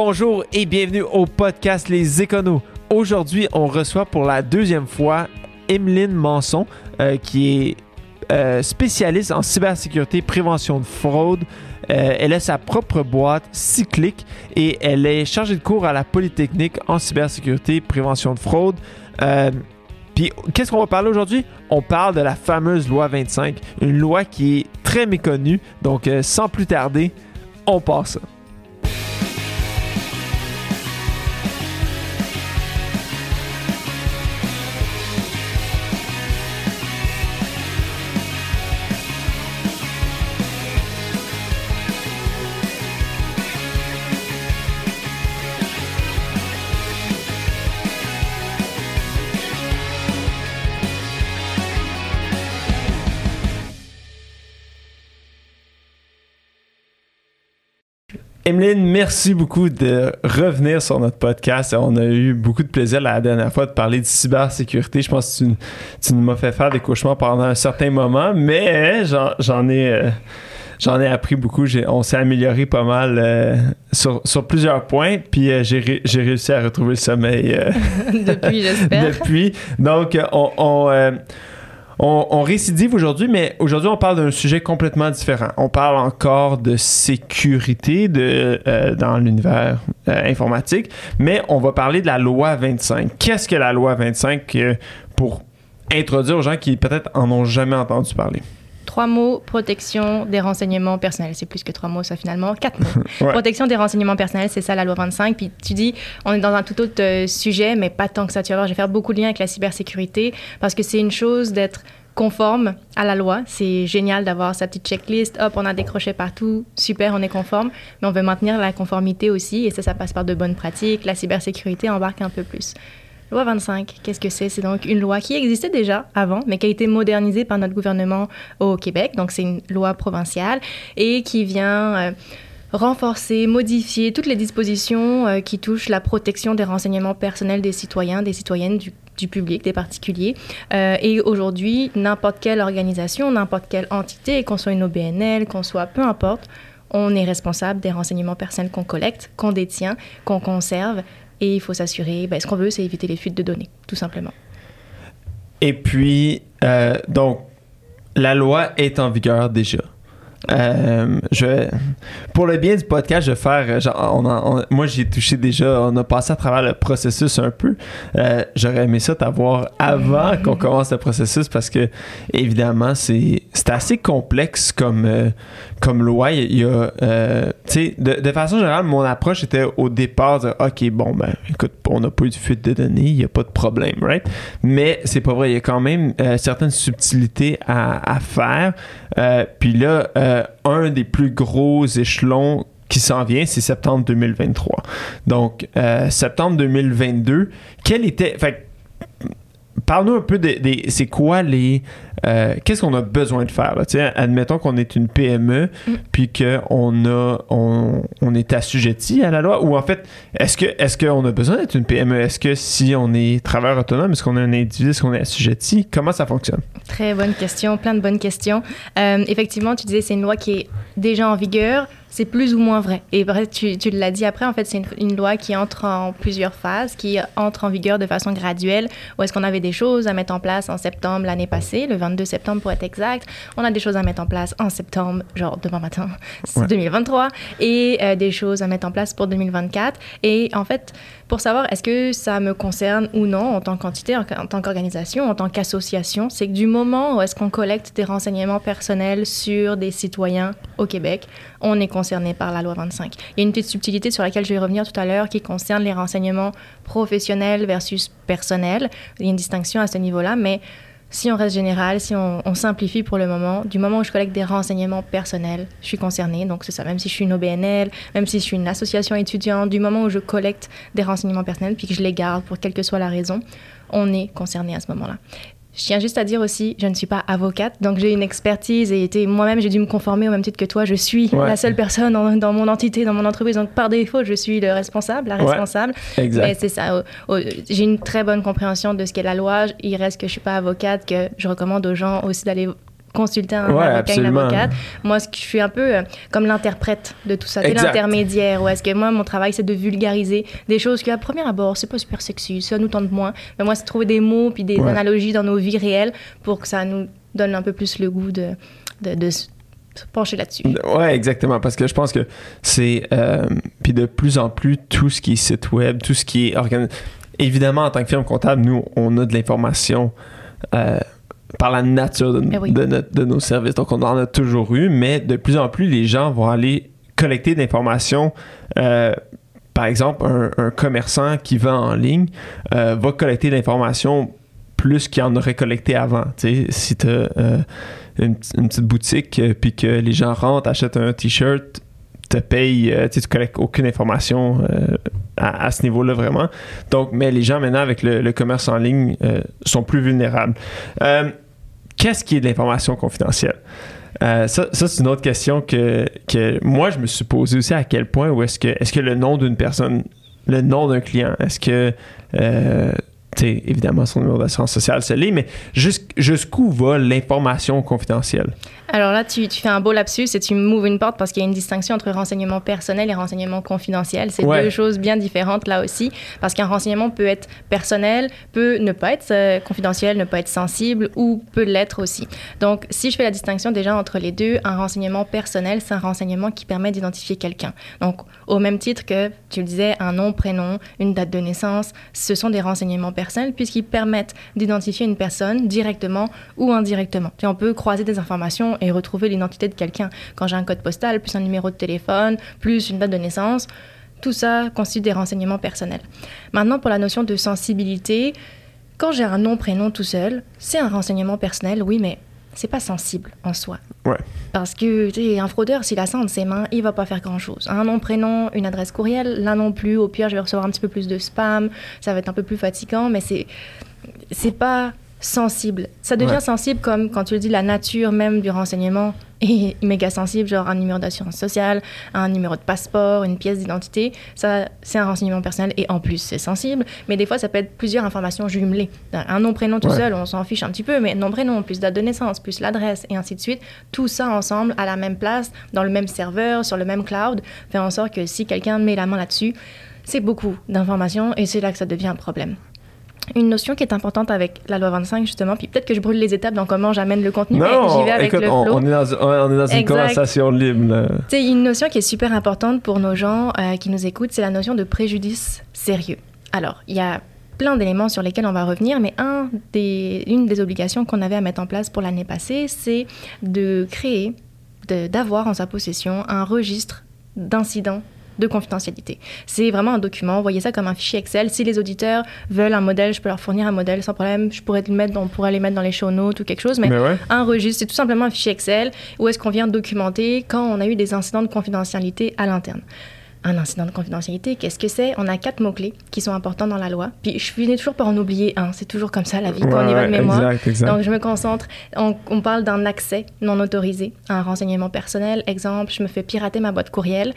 Bonjour et bienvenue au podcast Les Éconos. Aujourd'hui, on reçoit pour la deuxième fois Emeline Manson, euh, qui est euh, spécialiste en cybersécurité, prévention de fraude. Euh, elle a sa propre boîte cyclique et elle est chargée de cours à la Polytechnique en cybersécurité, prévention de fraude. Puis, qu'est-ce qu'on va parler aujourd'hui? On parle de la fameuse loi 25, une loi qui est très méconnue. Donc, sans plus tarder, on passe Emeline, merci beaucoup de revenir sur notre podcast. On a eu beaucoup de plaisir la dernière fois de parler de cybersécurité. Je pense que tu, tu nous m'as fait faire des cauchemars pendant un certain moment, mais j'en, ai, euh, j'en ai appris beaucoup. On s'est amélioré pas mal euh, sur, sur plusieurs points, puis euh, j'ai, ré- j'ai réussi à retrouver le sommeil euh, Depuis, j'espère. depuis. Donc, on, on, on- récidive aujourd'hui, mais aujourd'hui, on parle d'un sujet complètement différent. On parle encore de sécurité euh, dans l'univers euh, informatique, mais on va parler de la loi 25. Qu'est-ce que la loi 25 euh, pour introduire aux gens qui peut-être en ont jamais entendu parler? Trois mots, protection des renseignements personnels. C'est plus que trois mots, ça finalement. Quatre mots. Ouais. Protection des renseignements personnels, c'est ça la loi 25. Puis tu dis, on est dans un tout autre euh, sujet, mais pas tant que ça. Tu vas voir, je vais faire beaucoup de liens avec la cybersécurité parce que c'est une chose d'être conforme à la loi. C'est génial d'avoir sa petite checklist. Hop, on a décroché partout. Super, on est conforme. Mais on veut maintenir la conformité aussi. Et ça, ça passe par de bonnes pratiques. La cybersécurité embarque un peu plus. Loi 25, qu'est-ce que c'est? C'est donc une loi qui existait déjà avant, mais qui a été modernisée par notre gouvernement au Québec. Donc c'est une loi provinciale et qui vient euh, renforcer, modifier toutes les dispositions euh, qui touchent la protection des renseignements personnels des citoyens, des citoyennes, du, public, des particuliers. Euh, et aujourd'hui, n'importe quelle organisation, n'importe quelle entité, qu'on soit une OBNL, qu'on soit peu importe, on est responsable des renseignements personnels qu'on collecte, qu'on détient, qu'on conserve. Et il faut s'assurer, ben, ce qu'on veut, c'est éviter les fuites de données, tout simplement. Et puis, euh, donc, la loi est en vigueur déjà. Euh, je pour le bien du podcast, je vais faire. euh, genre, on en- on- moi, j'ai touché déjà. On a passé à travers le processus un peu. Euh, J'aurais aimé ça t'avoir avant qu'on commence le processus parce que, évidemment, c'est c'est assez complexe comme, euh, comme loi. Il y a. euh, tu sais, de, de façon générale, mon approche était au départ de OK, bon, ben, écoute, on n'a pas eu de fuite de données, il n'y a pas de problème, right? Mais c'est pas vrai. Il y a quand même euh, certaines subtilités à, à faire. Euh, Puis là, un des plus gros échelons qui s'en vient, c'est septembre 2023. Donc, septembre 2022, quel était. Fait Parle-nous un peu des. des- c'est quoi les. euh, Qu'est-ce qu'on a besoin de faire? Là? Admettons qu'on est une PME, Mm. puis qu'on a, on, on est assujetti à la loi. Ou en fait, est-ce que est-ce qu'on a besoin d'être une PME? Est-ce que si on est travailleur autonome, est-ce qu'on est un individu, est-ce qu'on est assujetti? Comment ça fonctionne? Très bonne question, plein de bonnes questions. Euh, effectivement, tu disais c'est une loi qui est déjà en vigueur. C'est plus ou moins vrai. Et tu, tu l'as dit après, en fait, c'est une, une loi qui entre en plusieurs phases, qui entre en vigueur de façon graduelle. Où est-ce qu'on avait des choses à mettre en place en septembre l'année passée, le 22 septembre pour être exact. On a des choses à mettre en place en septembre, genre demain matin, c'est Ouais. 2023, et euh, des choses à mettre en place pour 2024. Et en fait, pour savoir est-ce que ça me concerne ou non en tant qu'entité, en, tant qu'organisation, en tant qu'association, c'est que du moment où est-ce qu'on collecte des renseignements personnels sur des citoyens au Québec, on est concerné par la loi 25. Il y a une petite subtilité sur laquelle je vais revenir tout à l'heure qui concerne les renseignements professionnels versus personnels. Il y a une distinction à ce niveau-là, mais si on reste général, si on, simplifie pour le moment, du moment où je collecte des renseignements personnels, je suis concernée. Donc c'est ça, même si je suis une OBNL, même si je suis une association étudiante, du moment où je collecte des renseignements personnels puis que je les garde pour quelle que soit la raison, on est concerné à ce moment-là. Je tiens juste à dire aussi, je ne suis pas avocate, donc j'ai une expertise et été- moi-même j'ai dû me conformer au même titre que toi. Je suis Ouais. la seule personne dans, dans mon entité, dans mon entreprise, donc par défaut, je suis le responsable, la responsable. Exact. c'est ça. J'ai une très bonne compréhension de ce qu'est la loi. Il reste que je suis pas avocate, que je recommande aux gens aussi d'aller consulter un Ouais, avocat, une avocate. Moi, ce que je suis un peu euh, comme l'interprète de tout ça, l'intermédiaire. Ou est-ce que moi, mon travail, c'est de vulgariser des choses qui, à premier abord, c'est pas super sexy, ça nous tente moins. Mais moi, c'est de trouver des mots puis des Ouais. analogies dans nos vies réelles pour que ça nous donne un peu plus le goût de, de, de se se pencher là-dessus. Ouais, exactement. Parce que je pense que c'est. euh, puis de plus en plus, tout ce qui est site web, tout ce qui est organisé. Évidemment, en tant que firme comptable, nous, on a de l'information euh, par la nature de, Eh oui. de notre- de nos services. Donc, on en a toujours eu, mais de plus en plus, les gens vont aller collecter de l'information. euh, par exemple, un, un commerçant qui vend en ligne euh, va collecter de l'information plus qu'il en aurait collecté avant. Tu sais, si tu as une, p- une petite boutique euh, puis que les gens rentrent, achètent un t-shirt, te payent, euh, tu collectes aucune information euh, à, ce niveau-là vraiment. Donc, mais les gens maintenant avec le, commerce en ligne euh, sont plus vulnérables. Euh, Qu'est-ce qui est de l'information confidentielle? Ça, c'est une autre question que, moi, je me suis posé aussi à quel point que, est-ce que le nom d'une personne, le nom d'un client, est-ce que, euh, tu sais, évidemment, son numéro d'assurance sociale, c'est l'est, mais jusqu- jusqu'où va l'information confidentielle? Alors là, tu, tu fais un beau lapsus et tu m'ouvres une porte parce qu'il y a une distinction entre renseignement personnel et renseignement confidentiel. C'est Ouais. deux choses bien différentes là aussi, parce qu'un renseignement peut être personnel, peut ne pas être euh, confidentiel, ne pas être sensible ou peut l'être aussi. Donc, si je fais la distinction déjà entre les deux, un renseignement personnel, c'est un renseignement qui permet d'identifier quelqu'un. Donc, au même titre que tu le disais, un nom, prénom, une date de naissance, ce sont des renseignements personnels puisqu'ils permettent d'identifier une personne directement ou indirectement. Puis on peut croiser des informations et retrouver l'identité de quelqu'un. Quand j'ai un code postal, plus un numéro de téléphone, plus une date de naissance, tout ça constitue des renseignements personnels. Maintenant, pour la notion de sensibilité, quand j'ai un nom, prénom tout seul, c'est un renseignement personnel, oui, mais c'est pas sensible en soi. Ouais. Parce que, tu un fraudeur, s'il a ça entre ses mains, il va pas faire grand-chose. Un nom, prénom, une adresse courriel, là non plus. Au pire, je vais recevoir un petit peu plus de spam. Ça va être un peu plus fatigant, mais c'est c'est pas sensible. Ça devient Ouais. sensible comme, quand tu le dis, la nature même du renseignement est méga sensible, genre un numéro d'assurance sociale, un numéro de passeport, une pièce d'identité. Ça, c'est un renseignement personnel et en plus, c'est sensible. Mais des fois, ça peut être plusieurs informations jumelées. Un nom, prénom tout Ouais. seul, on s'en fiche un petit peu, mais nom, prénom, plus date de naissance, plus l'adresse et ainsi de suite. Tout ça ensemble, à la même place, dans le même serveur, sur le même cloud, fait en sorte que si quelqu'un met la main là-dessus, c'est beaucoup d'informations et c'est là que ça devient un problème. Une notion qui est importante avec la loi 25, justement, puis peut-être que je brûle les étapes dans comment j'amène le contenu, mais j'y vais avec écoute, le on, flow. on est dans, on est dans une Exact. conversation libre. sais, une notion qui est super importante pour nos gens euh, qui nous écoutent, c'est la notion de préjudice sérieux. Alors, il y a plein d'éléments sur lesquels on va revenir, mais un des, une des obligations qu'on avait à mettre en place pour l'année passée, c'est de créer, d'avoir en sa possession un registre d'incidents de confidentialité. C'est vraiment un document, voyez ça comme un fichier Excel. Si les auditeurs veulent un modèle, je peux leur fournir un modèle sans problème. Je pourrais le mettre, dans- on pourrait les mettre dans les show notes ou quelque chose, mais Mais ouais. un registre, c'est tout simplement un fichier Excel où est-ce qu'on vient documenter quand on a eu des incidents de confidentialité à l'interne. Un incident de confidentialité, qu'est-ce que c'est? On a quatre mots-clés qui sont importants dans la loi. Puis je finis toujours par en oublier un. C'est toujours comme ça la vie quand on y va de Ouais, mémoire. Exact, exact. Donc, je me concentre. On, on parle d'un accès non autorisé à un renseignement personnel. Exemple, je me fais pirater ma boîte courriel.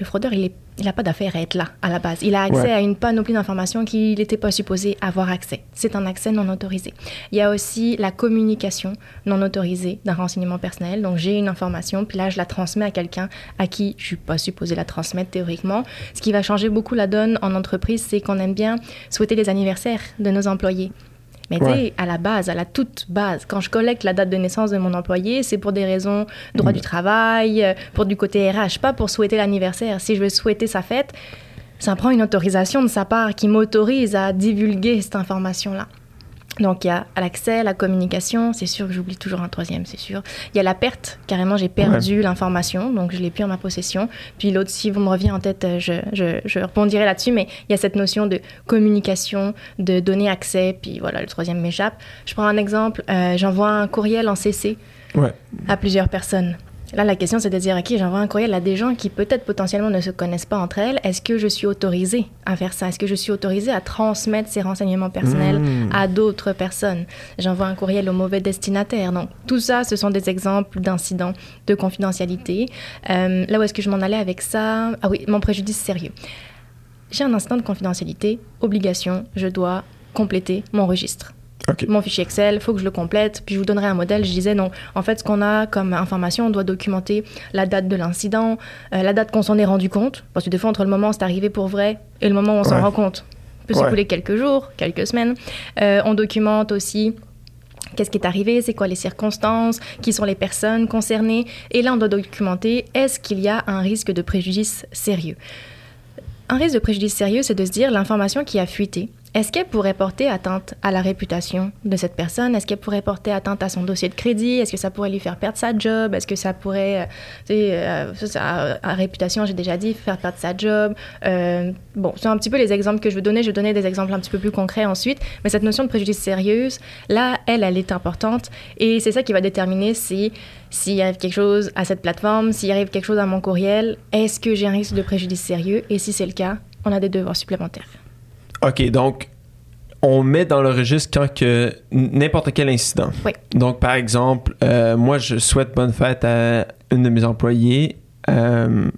Le fraudeur, il n'a pas d'affaire à être là à la base. Il a accès Ouais. à une panoplie d'informations qu'il n'était pas supposé avoir accès. C'est un accès non autorisé. Il y a aussi la communication non autorisée d'un renseignement personnel. Donc, j'ai une information, puis là, je la transmets à quelqu'un à qui je suis pas supposé la transmettre théoriquement. Ce qui va changer beaucoup la donne en entreprise, c'est qu'on aime bien souhaiter les anniversaires de nos employés. Mais tu sais, à la base, à la toute base, quand je collecte la date de naissance de mon employé, c'est pour des raisons droit Mm. du travail, euh, pour du côté RH, pas pour souhaiter l'anniversaire. Si je veux souhaiter sa fête, ça prend une autorisation de sa part qui m'autorise à divulguer cette information-là. Donc il y a l'accès, la communication, c'est sûr que j'oublie toujours un troisième, c'est sûr. Il y a la perte, carrément j'ai perdu l'information, donc je l'ai plus en ma possession. Puis l'autre, si vous me revient en tête, euh, je, je, je rebondirai là-dessus, mais il y a cette notion de communication, de donner accès, puis voilà, le troisième m'échappe. Je prends un exemple, euh, j'envoie un courriel en CC Ouais. à plusieurs personnes. Là, la question, c'est de dire, OK, j'envoie un courriel à des gens qui peut-être potentiellement ne se connaissent pas entre elles. Est-ce que je suis autorisée à faire ça? Est-ce que je suis autorisée à transmettre ces renseignements personnels Mmh. à d'autres personnes? J'envoie un courriel au mauvais destinataire. Donc, tout ça, ce sont des exemples d'incidents de confidentialité. Euh, là où est-ce que je m'en allais avec ça? Ah oui, mon préjudice sérieux. J'ai un incident de confidentialité, obligation, je dois compléter mon registre. Mon fichier Excel, il faut que je le complète, puis je vous donnerai un modèle. Je disais non. En fait, ce qu'on a comme information, on doit documenter la date de l'incident, euh, la date qu'on s'en est rendu compte, parce que des fois, entre le moment où c'est arrivé pour vrai et le moment où on s'en Ouais. rend compte, il peut Ouais. s'écouler quelques jours, quelques semaines. Euh, on documente aussi qu'est-ce qui est arrivé, c'est quoi les circonstances, qui sont les personnes concernées. Et là, on doit documenter est-ce qu'il y a un risque de préjudice sérieux? Un risque de préjudice sérieux, c'est de se dire l'information qui a fuité, est-ce qu'elle pourrait porter atteinte à la réputation de cette personne? Est-ce qu'elle pourrait porter atteinte à son dossier de crédit? Est-ce que ça pourrait lui faire perdre sa job? Est-ce que ça pourrait, euh, tu sais, euh, à réputation, j'ai déjà dit, faire perdre sa job? Euh, Bon, c'est un petit peu les exemples que je veux donner. Je vais donner des exemples un petit peu plus concrets ensuite. Mais cette notion de préjudice sérieuse, là, elle, elle est importante. Et c'est ça qui va déterminer si s'il arrive quelque chose à cette plateforme, s'il arrive quelque chose à mon courriel, est-ce que j'ai un risque de préjudice sérieux? Et si c'est le cas, on a des devoirs supplémentaires. OK, donc on met dans le registre quand que n'importe quel incident. Oui. Donc, par exemple, euh, moi, je souhaite bonne fête à une de mes employés. Euh,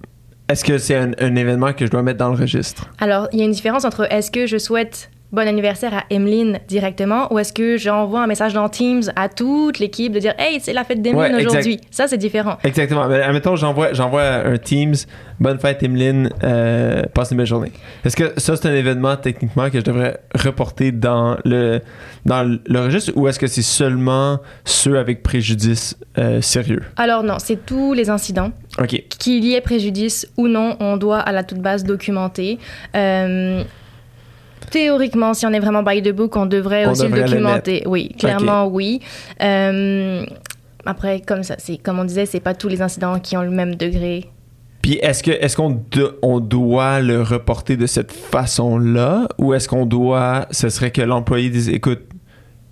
Est-ce que c'est un, un événement que je dois mettre dans le registre? Alors, il y a une différence entre est-ce que je souhaite bon anniversaire à Emeline directement ou est-ce que j'envoie un message dans Teams à toute l'équipe de dire Hey, c'est la fête d'Emeline Ouais, aujourd'hui. Ça, c'est différent. Exactement. Mais admettons, j'envoie, j'envoie un Teams. Bonne fête, Emeline. Euh, passe une belle journée. Est-ce que ça, c'est un événement techniquement que je devrais reporter dans le, dans le registre ou est-ce que c'est seulement ceux avec préjudice euh, sérieux? Alors, non, c'est tous les incidents. OK. Qu'il y ait préjudice ou non, on doit à la toute base documenter. Euh, Théoriquement, si on est vraiment by the book, on devrait On aussi devrait le le documenter. oui, clairement, oui. Euh, après, comme ça, c'est comme on disait, c'est pas tous les incidents qui ont le même degré Puis est-ce que est-ce qu'on do- on doit le reporter de cette façon-là ou est-ce qu'on doit ce serait que l'employé dise écoute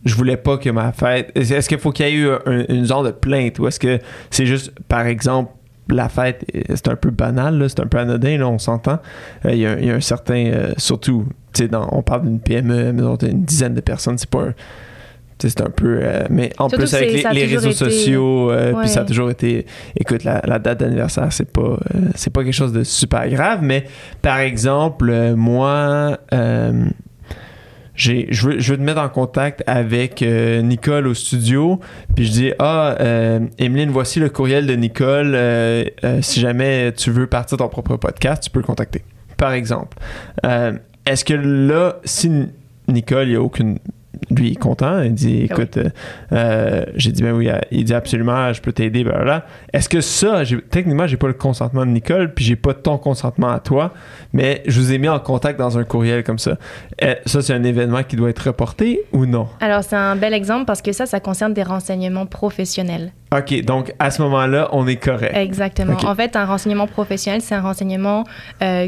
je voulais pas que ma fête est-ce est-ce qu'il faut qu'il y ait eu un- une genre de plainte ou est-ce que c'est juste par exemple la fête euh, c'est un peu banal là, c'est un peu anodin là, on s'entend. Euh, il y, a un- il y a un certain euh, surtout dans- on parle d'une PME mais on a une dizaine de personnes c'est pas un c'est un peu euh, mais en Surtout plus avec les, réseaux été- sociaux puis ça a toujours été écoute la, la date d'anniversaire c'est pas c'est pas quelque chose de super grave mais par exemple moi j'ai je veux, je veux te mettre en contact avec euh, Nicole au studio puis je dis ah euh, Emeline voici le courriel de Nicole euh, euh, si jamais tu veux partir ton propre podcast tu peux le contacter par exemple. Est-ce que là si Nicole il y a aucune lui est content il dit écoute euh, euh, j'ai dit ben oui il dit absolument je peux t'aider blablabla est-ce que ça techniquement j'ai pas le consentement de Nicole puis j'ai pas ton consentement à toi mais je vous ai mis en contact dans un courriel comme ça. Euh, ça c'est un événement qui doit être reporté ou non? Alors, c'est un bel exemple parce que ça, ça concerne des renseignements professionnels. ok donc à ce moment-là on est correct. Exactement. En fait, un renseignement professionnel, c'est un renseignement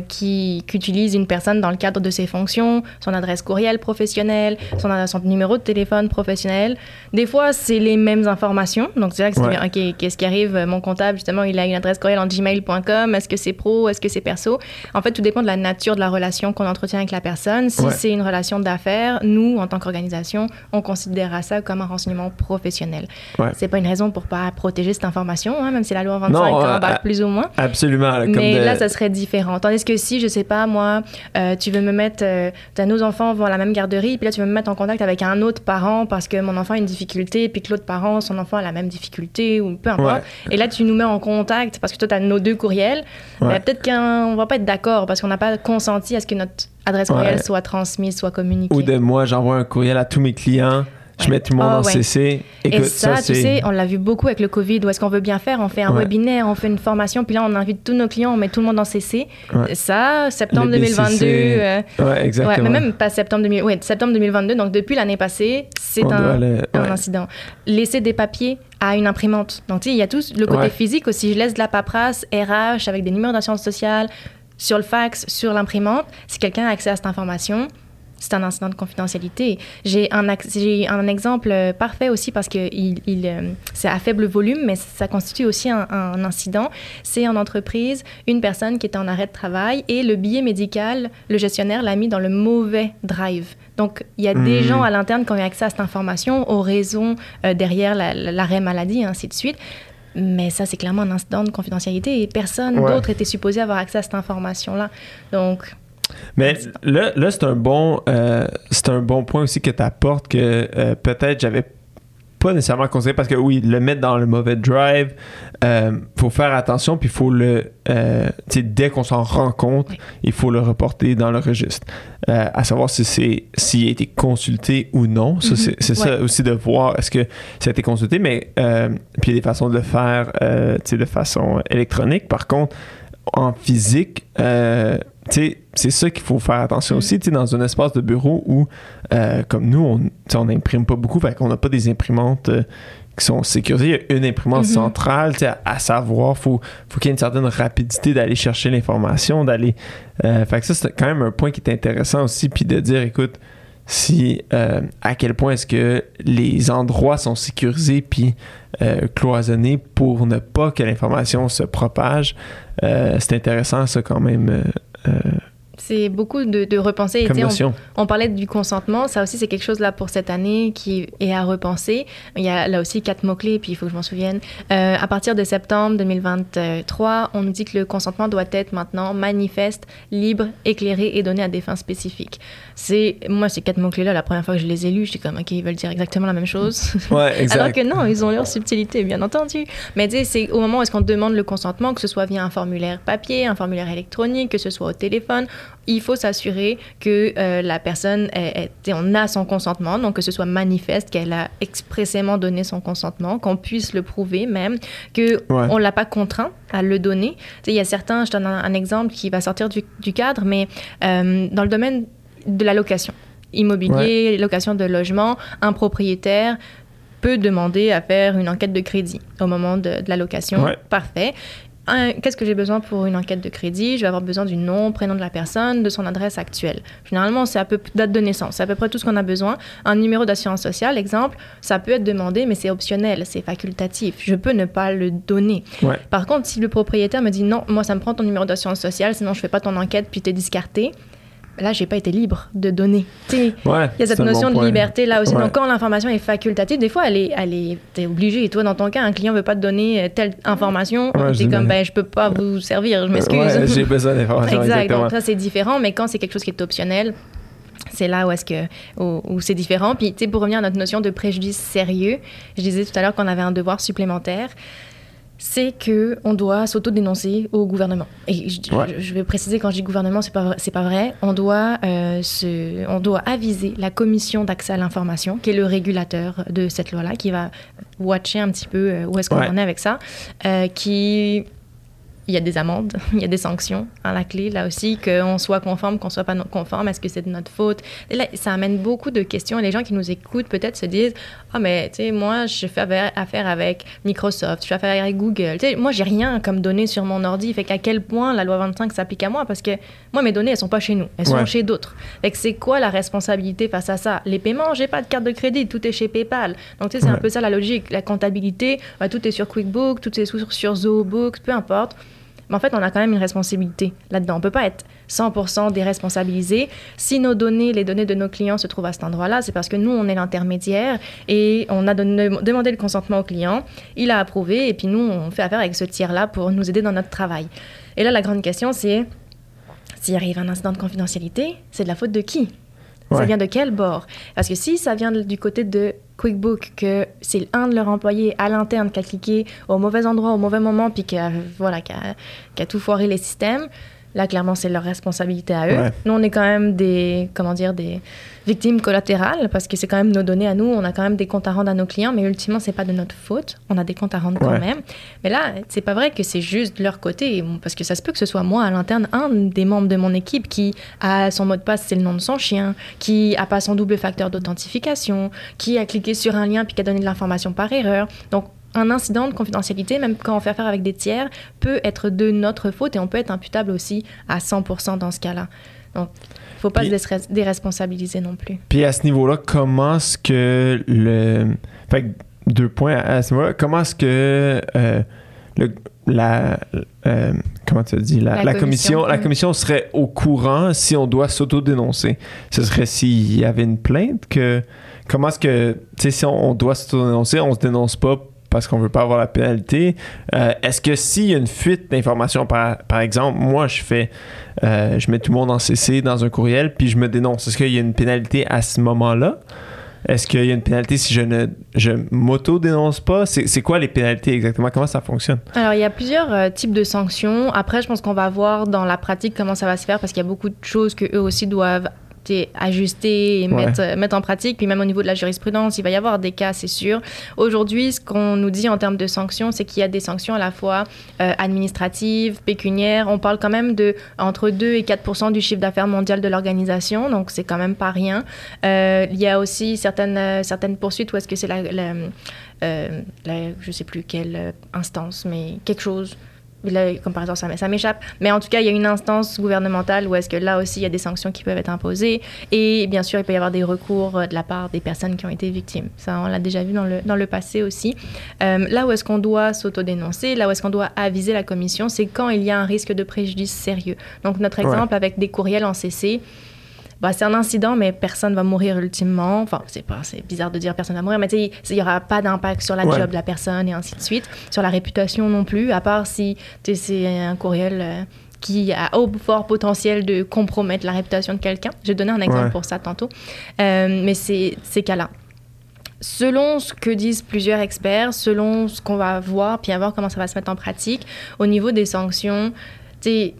qui qu'utilise une personne dans le cadre de ses fonctions, son adresse courriel professionnelle, son, son numéro de téléphone professionnel. Des fois, c'est les mêmes informations. Donc, c'est là que Ouais. OK, qu'est-ce qui arrive? Mon comptable, justement, il a une adresse courriel en gmail.com. Est-ce que c'est pro? Est-ce que c'est perso? En fait, tout dépend de la nature de la relation qu'on entretient avec la personne. Si Ouais. c'est une relation d'affaires, nous, en tant qu'organisation, on considérera ça comme un renseignement professionnel. Ouais. C'est pas une raison pour pas protéger cette information, hein, même si la loi 25 Non, euh, embarque euh, plus ou moins. absolument là, comme Mais de- là, ça serait différent. Tandis que si, je sais pas, moi, euh, tu veux me mettre, euh, nos enfants vont à la même garderie, puis là, tu veux me mettre en contact avec un autre parent parce que mon enfant a une difficulté, puis que l'autre parent, son enfant a la même difficulté, ou peu importe. Ouais. Et là, tu nous mets en contact parce que toi, tu as nos deux courriels. Ouais. Ben, Peut-être qu'on va pas être d'accord parce qu'on n'a pas consenti à ce que notre adresse courriel Ouais. soit transmise, soit communiquée. ou de moi j'envoie un courriel à tous mes clients je mets tout le monde Ah, en ouais. CC Et écoute ça, tu c'est sais, on l'a vu beaucoup avec le Covid, où est-ce qu'on veut bien faire, on fait un Ouais. webinaire, on fait une formation, puis là, on invite tous nos clients, on met tout le monde en CC. Ouais. Ça, septembre Le 2022, BCC, euh, ouais exactement ouais, mais même pas septembre, 2000, ouais, septembre 2022, donc depuis l'année passée, c'est un, incident. Laisser des papiers à une imprimante. Donc, tu sais, il y a tout le côté physique aussi. Je laisse de la paperasse RH avec des numéros d'assurance sociale sur le fax, sur l'imprimante. Si quelqu'un a accès à cette information, c'est un incident de confidentialité. J'ai un, ac- j'ai un exemple euh, parfait aussi parce que il, il, euh, c'est à faible volume, mais ça constitue aussi un, un incident. C'est en entreprise, une personne qui était en arrêt de travail et le billet médical, le gestionnaire l'a mis dans le mauvais drive. Donc, il y a des Mhm. gens à l'interne qui ont eu accès à cette information aux raisons euh, derrière la- la- l'arrêt maladie ainsi de suite. Mais ça, c'est clairement un incident de confidentialité et personne Ouais. d'autre était supposé avoir accès à cette information-là. Donc, Mais là, là c'est un bon euh, c'est un bon point aussi que tu apportes que euh, peut-être j'avais pas nécessairement conseillé parce que oui, le mettre dans le mauvais drive, euh, faut faire attention puis il faut le euh, dès qu'on s'en rend compte, il faut le reporter dans le registre. À savoir si c'est s'il a été consulté ou non. Ça, c'est Mhm. ça aussi de voir est-ce que ça a été consulté, mais puis il y a des façons de le faire de façon électronique. Par contre, en physique, c'est ça qu'il faut faire attention Mm. aussi, tu sais, dans un espace de bureau où, euh, comme nous, on n'imprime pas beaucoup, fait qu'on n'a pas des imprimantes euh, qui sont sécurisées. Il y a une imprimante Mhm. centrale, tu sais, à, à savoir, faut, faut qu'il y ait une certaine rapidité d'aller chercher l'information, d'aller... euh, fait que ça, c'est quand même un point qui est intéressant aussi, puis de dire, écoute, si à quel point est-ce que les endroits sont sécurisés puis euh, cloisonnés pour ne pas que l'information se propage. Euh, c'est intéressant ça quand même euh, euh, C'est beaucoup de, de repenser. Et on-. On parlait du consentement, ça aussi c'est quelque chose là pour cette année qui est à repenser. Il y a là aussi quatre mots-clés, puis il faut que je m'en souvienne. Euh, à partir de septembre 2023, on nous dit que le consentement doit être maintenant manifeste, libre, éclairé et donné à des fins spécifiques. C'est Moi, ces quatre mots-clés là, la première fois que je les ai lus, j'étais comme, ok, ils veulent dire exactement la même chose. Ouais, exact. Alors que non, ils ont leur subtilité, bien entendu. Mais tu sais, c'est au moment où est-ce qu'on demande le consentement, que ce soit via un formulaire papier, un formulaire électronique, que ce soit au téléphone, il faut s'assurer que euh, la personne, est, on a son consentement, donc que ce soit manifeste, qu'elle a expressément donné son consentement, qu'on puisse le prouver même, que Ouais. on l'a pas contraint à le donner. Il y a certains, je donne un, un exemple qui va sortir du, du cadre, mais euh, dans le domaine de la location immobilier, location de logement, un propriétaire peut demander à faire une enquête de crédit au moment de, de la location. Ouais. Parfait. Qu'est-ce que j'ai besoin pour une enquête de crédit? Je vais avoir besoin du nom, prénom de la personne, de son adresse actuelle. Finalement, c'est à peu date de naissance, c'est à peu près tout ce qu'on a besoin. Un numéro d'assurance sociale, exemple, ça peut être demandé, mais c'est optionnel, c'est facultatif. Je peux ne pas le donner. Ouais. Par contre, si le propriétaire me dit non, moi ça me prend ton numéro d'assurance sociale, sinon je fais pas ton enquête puis t'es discarté, là j'ai pas été libre de donner. Ouais, il y a cette notion bon de liberté là aussi. Ouais. Donc, quand l'information est facultative, des fois, elle est, elle est, t'es obligé. Et toi, dans ton cas, un client veut pas te donner euh, telle information. Ouais, je t'es comme, ben, je peux pas vous servir, je m'excuse. Ouais, j'ai besoin d'informations, exact. exactement. Donc, ça, c'est différent. Mais quand c'est quelque chose qui est optionnel, c'est là où est-ce que où, où c'est différent. Puis, tu sais, pour revenir à notre notion de préjudice sérieux, je disais tout à l'heure qu'on avait un devoir supplémentaire. C'est que on doit s'auto-dénoncer au gouvernement. Et je, Ouais. je- je vais préciser quand je dis gouvernement, c'est pas c'est pas vrai. On doit euh, se, on doit aviser la commission d'accès à l'information, qui est le régulateur de cette loi-là, qui va watcher un petit peu euh, où est-ce qu'on Ouais. en est avec ça, euh, qui il y a des amendes, il y a des sanctions à la clé, là aussi, qu'on soit conforme, qu'on soit pas conforme, est-ce que c'est de notre faute? Et là, ça amène beaucoup de questions. Et les gens qui nous écoutent peut-être se disent Ah, mais tu sais, moi, je fais affaire- avec Microsoft, je fais affaire avec Google. Tu sais, moi, j'ai rien comme données sur mon ordi. Fait qu'à quel point la loi 25 s'applique à moi? Parce que moi, mes données, elles sont pas chez nous, elles sont chez d'autres. Fait que c'est quoi la responsabilité face à ça? Les paiements, j'ai pas de carte de crédit, tout est chez PayPal. Donc, tu sais, c'est un peu ça la logique. La comptabilité, bah, tout est sur QuickBooks, tout est sur, sur ZooBooks, peu importe. Mais en fait, on a quand même une responsabilité là-dedans. On peut pas être 100% déresponsabilisé. Si nos données, les données de nos clients se trouvent à cet endroit-là, c'est parce que nous, on est l'intermédiaire et on a demandé le consentement au client, il a approuvé et puis nous, on fait affaire avec ce tiers-là pour nous aider dans notre travail. Et là, la grande question, c'est s'il arrive un incident de confidentialité, c'est de la faute de qui? Ça vient de quel bord? Parce que si ça vient de- du côté de QuickBook, que c'est un de leurs employés à l'interne qui a cliqué au mauvais endroit, au mauvais moment, puis qui a, voilà, qui a, qui a tout foiré les systèmes, là, clairement, c'est leur responsabilité à eux. Ouais. Nous, on est quand même des, comment dire, des victimes collatérales, parce que c'est quand même nos données à nous, on a quand même des comptes à rendre à nos clients, mais ultimement, c'est pas de notre faute. On a des comptes à rendre quand même. Mais là, c'est pas vrai que c'est juste de leur côté, parce que ça se peut que ce soit moi à l'interne, un des membres de mon équipe qui a son mot de passe, c'est le nom de son chien, qui a pas son double facteur d'authentification, qui a cliqué sur un lien puis qui a donné de l'information par erreur. Donc, un incident de confidentialité, même quand on fait affaire avec des tiers, peut être de notre faute et on peut être imputable aussi à 100% dans ce cas-là. Donc, faut pas Puis- se déresponsabiliser non plus. Puis à ce niveau-là, comment est-ce que le. Fait que deux points à, ce niveau-là. Comment est-ce que euh, le, la. euh, comment tu as dit La, La la commission, commission, la mm. commission serait au courant si on doit s'auto-dénoncer? Ce serait s'il y avait une plainte que. Comment est-ce que. Tu sais, si on, on doit s'auto-dénoncer, on se dénonce pas parce qu'on veut pas avoir la pénalité. Euh, est-ce que s'il y a une fuite d'informations, par, par exemple, moi je fais, euh, je mets tout le monde en CC dans un courriel, puis je me dénonce. Est-ce qu'il y a une pénalité à ce moment-là? Est-ce qu'il y a une pénalité si je ne je m'auto-dénonce pas? C'est quoi les pénalités exactement? Comment ça fonctionne? Alors, il y a plusieurs euh, types de sanctions. Après, je pense qu'on va voir dans la pratique comment ça va se faire parce qu'il y a beaucoup de choses que eux aussi doivent ajuster et mettre, euh, mettre en pratique. Puis même au niveau de la jurisprudence, il va y avoir des cas, c'est sûr. Aujourd'hui, ce qu'on nous dit en termes de sanctions, c'est qu'il y a des sanctions à la fois euh, administratives, pécuniaires. On parle quand même de entre 2 et 4 du chiffre d'affaires mondial de l'organisation, donc c'est quand même pas rien. Euh, il y a aussi certaines, certaines poursuites où est-ce que c'est la, la, la, je sais plus quelle instance, mais quelque chose comme par exemple, ça, m'échappe. Mais en tout cas, il y a une instance gouvernementale où est-ce que là aussi, il y a des sanctions qui peuvent être imposées. Et bien sûr, il peut y avoir des recours euh, de la part des personnes qui ont été victimes. Ça, on l'a déjà vu dans le, dans le passé aussi. Euh, là où est-ce qu'on doit s'autodénoncer, là où est-ce qu'on doit aviser la commission, c'est quand il y a un risque de préjudice sérieux. Donc, notre exemple avec des courriels en CC, bah, c'est un incident, mais personne va mourir ultimement. Enfin, c'est pas, c'est bizarre de dire personne va mourir, mais il n'y aura pas d'impact sur la job de la personne et ainsi de suite, sur la réputation non plus, à part si c'est un courriel. Euh, qui a au fort potentiel de compromettre la réputation de quelqu'un. J'ai donné un exemple pour ça tantôt. Euh, mais c'est ces cas-là. Selon ce que disent plusieurs experts, selon ce qu'on va voir, puis à voir comment ça va se mettre en pratique, au niveau des sanctions, tu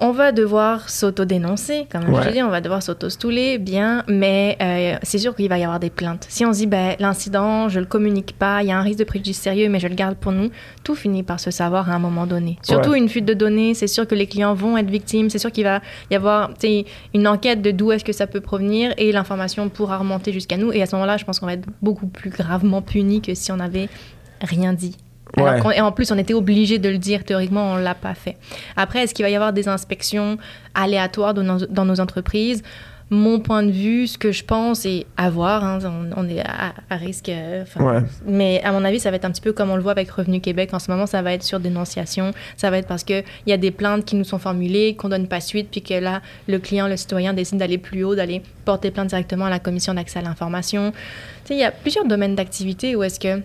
on va devoir s'auto-dénoncer, comme je dis, on va devoir s'auto-stouler, bien, mais euh, c'est sûr qu'il va y avoir des plaintes. Si on se dit, ben, l'incident, je le communique pas, il y a un risque de préjudice sérieux, mais je le garde pour nous, tout finit par se savoir à un moment donné. Surtout une fuite de données, c'est sûr que les clients vont être victimes, c'est sûr qu'il va y avoir une enquête de d'où est-ce que ça peut provenir et l'information pourra remonter jusqu'à nous. Et à ce moment-là, je pense qu'on va être beaucoup plus gravement puni que si on n'avait rien dit et en plus, on était obligé de le dire. Théoriquement, on ne l'a pas fait. Après, est-ce qu'il va y avoir des inspections aléatoires dans nos, entreprises? Mon point de vue, ce que je pense, et à voir, hein, on, est à, risque. Euh, mais à mon avis, ça va être un petit peu comme on le voit avec Revenu Québec. En ce moment, ça va être sur dénonciation. Ça va être parce qu'il y a des plaintes qui nous sont formulées, qu'on donne pas suite, puis que là, le client, le citoyen décide d'aller plus haut, d'aller porter plainte directement à la commission d'accès à l'information. Il y a plusieurs domaines d'activité où est-ce que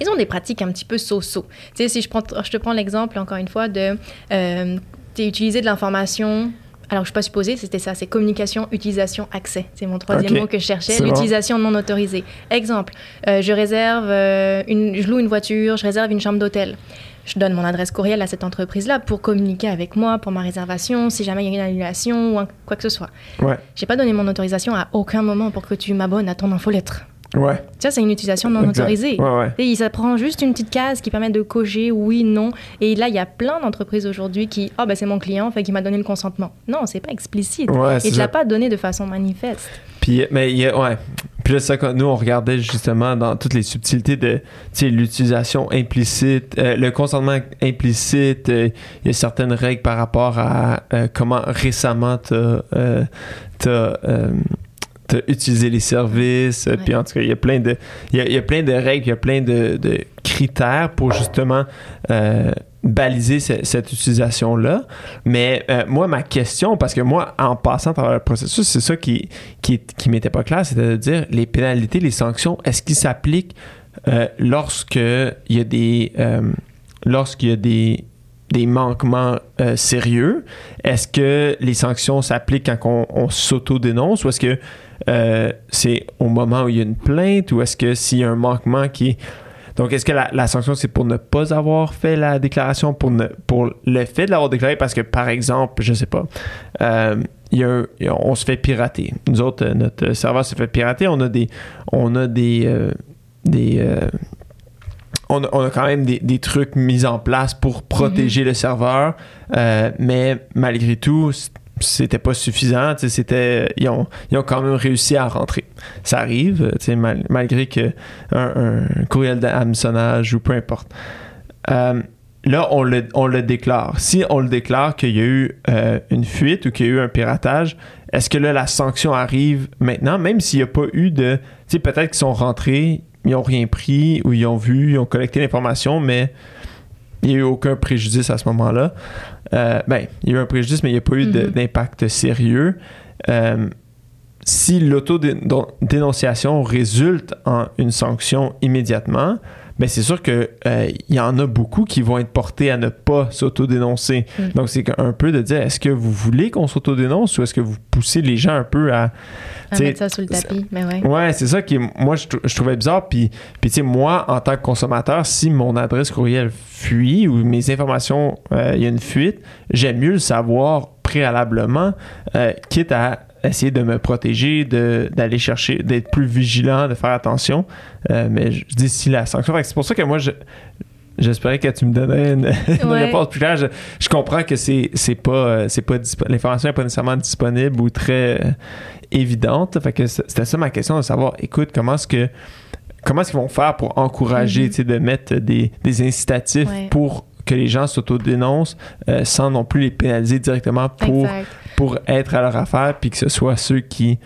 ils ont des pratiques un petit peu so-so. Tu sais, si je, prends, je te prends l'exemple, encore une fois, de euh, utiliser de l'information alors, je ne suis pas supposée, c'était ça, c'est communication, utilisation, accès. C'est mon troisième mot que je cherchais, l'utilisation non autorisée. Exemple, euh, je réserve, euh, une, je loue une voiture, je réserve une chambre d'hôtel. Je donne mon adresse courriel à cette entreprise-là pour communiquer avec moi pour ma réservation, si jamais il y a une annulation ou quoi que ce soit. Ouais. J'ai pas donné mon autorisation à aucun moment pour que tu m'abonnes à ton infolettre. Ouais. Ça, c'est une utilisation non autorisée. Ouais, Et ça prend juste une petite case qui permet de cocher oui, non. Et là, il y a plein d'entreprises aujourd'hui qui, oh, ben, c'est mon client, fait qu'il m'a donné le consentement. Non, c'est pas explicite. et tu l'as pas donné de façon manifeste. Puis, mais ouais. Puis là, ça, nous, on regardait justement dans toutes les subtilités de l'utilisation implicite, euh, le consentement implicite. Euh, il y a certaines règles par rapport à euh, comment récemment tu as utiliser les services. Puis en tout cas, il y a plein de, il y a, plein de règles, il y a plein de, critères pour justement euh, baliser cette utilisation-là. Mais euh, moi, ma question, parce que moi, en passant par le processus, c'est ça qui, qui, qui m'était pas clair, c'était de dire les pénalités, les sanctions, est-ce qu'ils s'appliquent euh, lorsque il y a des lorsqu'il y a des des manquements sérieux? Est-ce que les sanctions s'appliquent quand on, on s'auto-dénonce ou est-ce que euh, c'est au moment où il y a une plainte ou est-ce que s'il y a un manquement qui donc, est-ce que la, sanction, c'est pour ne pas avoir fait la déclaration, pour, ne, pour le fait de l'avoir déclaré? Parce que, par exemple, je sais pas, euh, on se fait pirater. Nous autres, euh, notre serveur se fait pirater. On a des. On a des. des on a, quand même des, des, trucs mis en place pour protéger mm-hmm. le serveur, mais malgré tout, c'était pas suffisant. C'était, ils, ont, ils ont quand même réussi à rentrer. Ça arrive, malgré que un, courriel d'hameçonnage ou peu importe. Euh, là, on le, on le déclare. Si on le déclare qu'il y a eu euh, une fuite ou qu'il y a eu un piratage, est-ce que là, la sanction arrive maintenant, même s'il n'y a pas eu de. Peut-être qu'ils sont rentrés, ils n'ont rien pris ou ils ont vu, ils ont collecté l'information, mais il n'y a eu aucun préjudice à ce moment-là. Euh, ben, il y a eu un préjudice, mais il n'y a pas eu mhm. d'impact sérieux. Euh, si l'autodénonciation résulte en une sanction immédiatement, mais ben, c'est sûr qu'il euh, y en a beaucoup qui vont être portés à ne pas s'autodénoncer. Mm. Donc, c'est un peu de dire est-ce que vous voulez qu'on s'autodénonce ou est-ce que vous poussez les gens un peu à. À mettre ça sous le tapis, mais ouais. Ouais, c'est ça qui, moi, je, trouvais bizarre. Puis, puis tu sais, moi, en tant que consommateur, si mon adresse courriel fuit ou mes informations, euh, il y a une fuite, j'aime mieux le savoir préalablement, euh, quitte à essayer de me protéger, d'aller chercher, d'être plus vigilant, de faire attention. Euh, mais je, dis si la sanction. C'est pour ça que moi, J'espérais que tu me donnais une, réponse plus claire. Je, comprends que c'est pas euh, c'est pas l'information n'est pas nécessairement disponible ou très euh, évidente. Fait que c'était ça ma question de savoir. Écoute, comment est-ce que comment est-ce qu'ils vont faire pour encourager, mm-hmm. de mettre des, des incitatifs pour que les gens s'autodénoncent euh, sans non plus les pénaliser directement pour, pour être à leur affaire, puis que ce soit ceux qui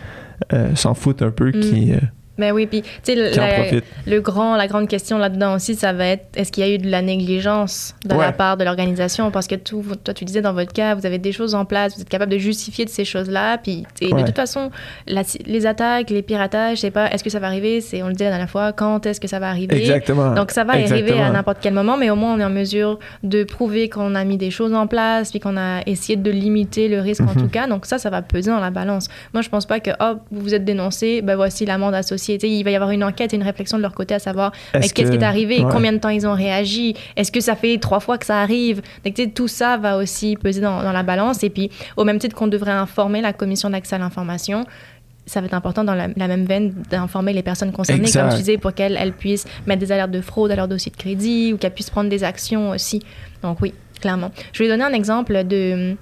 euh, s'en foutent un peu, qui, mm. euh, ben oui, puis tu sais, le grand, la grande question là-dedans aussi, ça va être est-ce qu'il y a eu de la négligence de la part de l'organisation? Parce que tout, toi, tu disais dans votre cas, vous avez des choses en place, vous êtes capable de justifier de ces choses-là, puis de toute façon, les attaques, les piratages, je sais pas, est-ce que ça va arriver? C'est, on le dit la dernière fois, quand est-ce que ça va arriver? Exactement. Donc ça va arriver à n'importe quel moment, mais au moins on est en mesure de prouver qu'on a mis des choses en place, puis qu'on a essayé de limiter le risque en mhm. tout cas. Donc ça, ça va peser dans la balance. Moi, je pense pas que oh, vous vous êtes dénoncé, ben voici l'amende associée il va y avoir une enquête et une réflexion de leur côté à savoir qu'est-ce qui est arrivé, combien de temps ils ont réagi, est-ce que ça fait trois fois que ça arrive? Donc, tout ça va aussi peser dans, la balance. Et puis, au même titre qu'on devrait informer la commission d'accès à l'information, ça va être important dans la, même veine d'informer les personnes concernées, comme tu disais, pour qu'elles puissent mettre des alertes de fraude à leur dossier de crédit ou qu'elles puissent prendre des actions aussi. Donc oui, clairement. Je vais donner un exemple de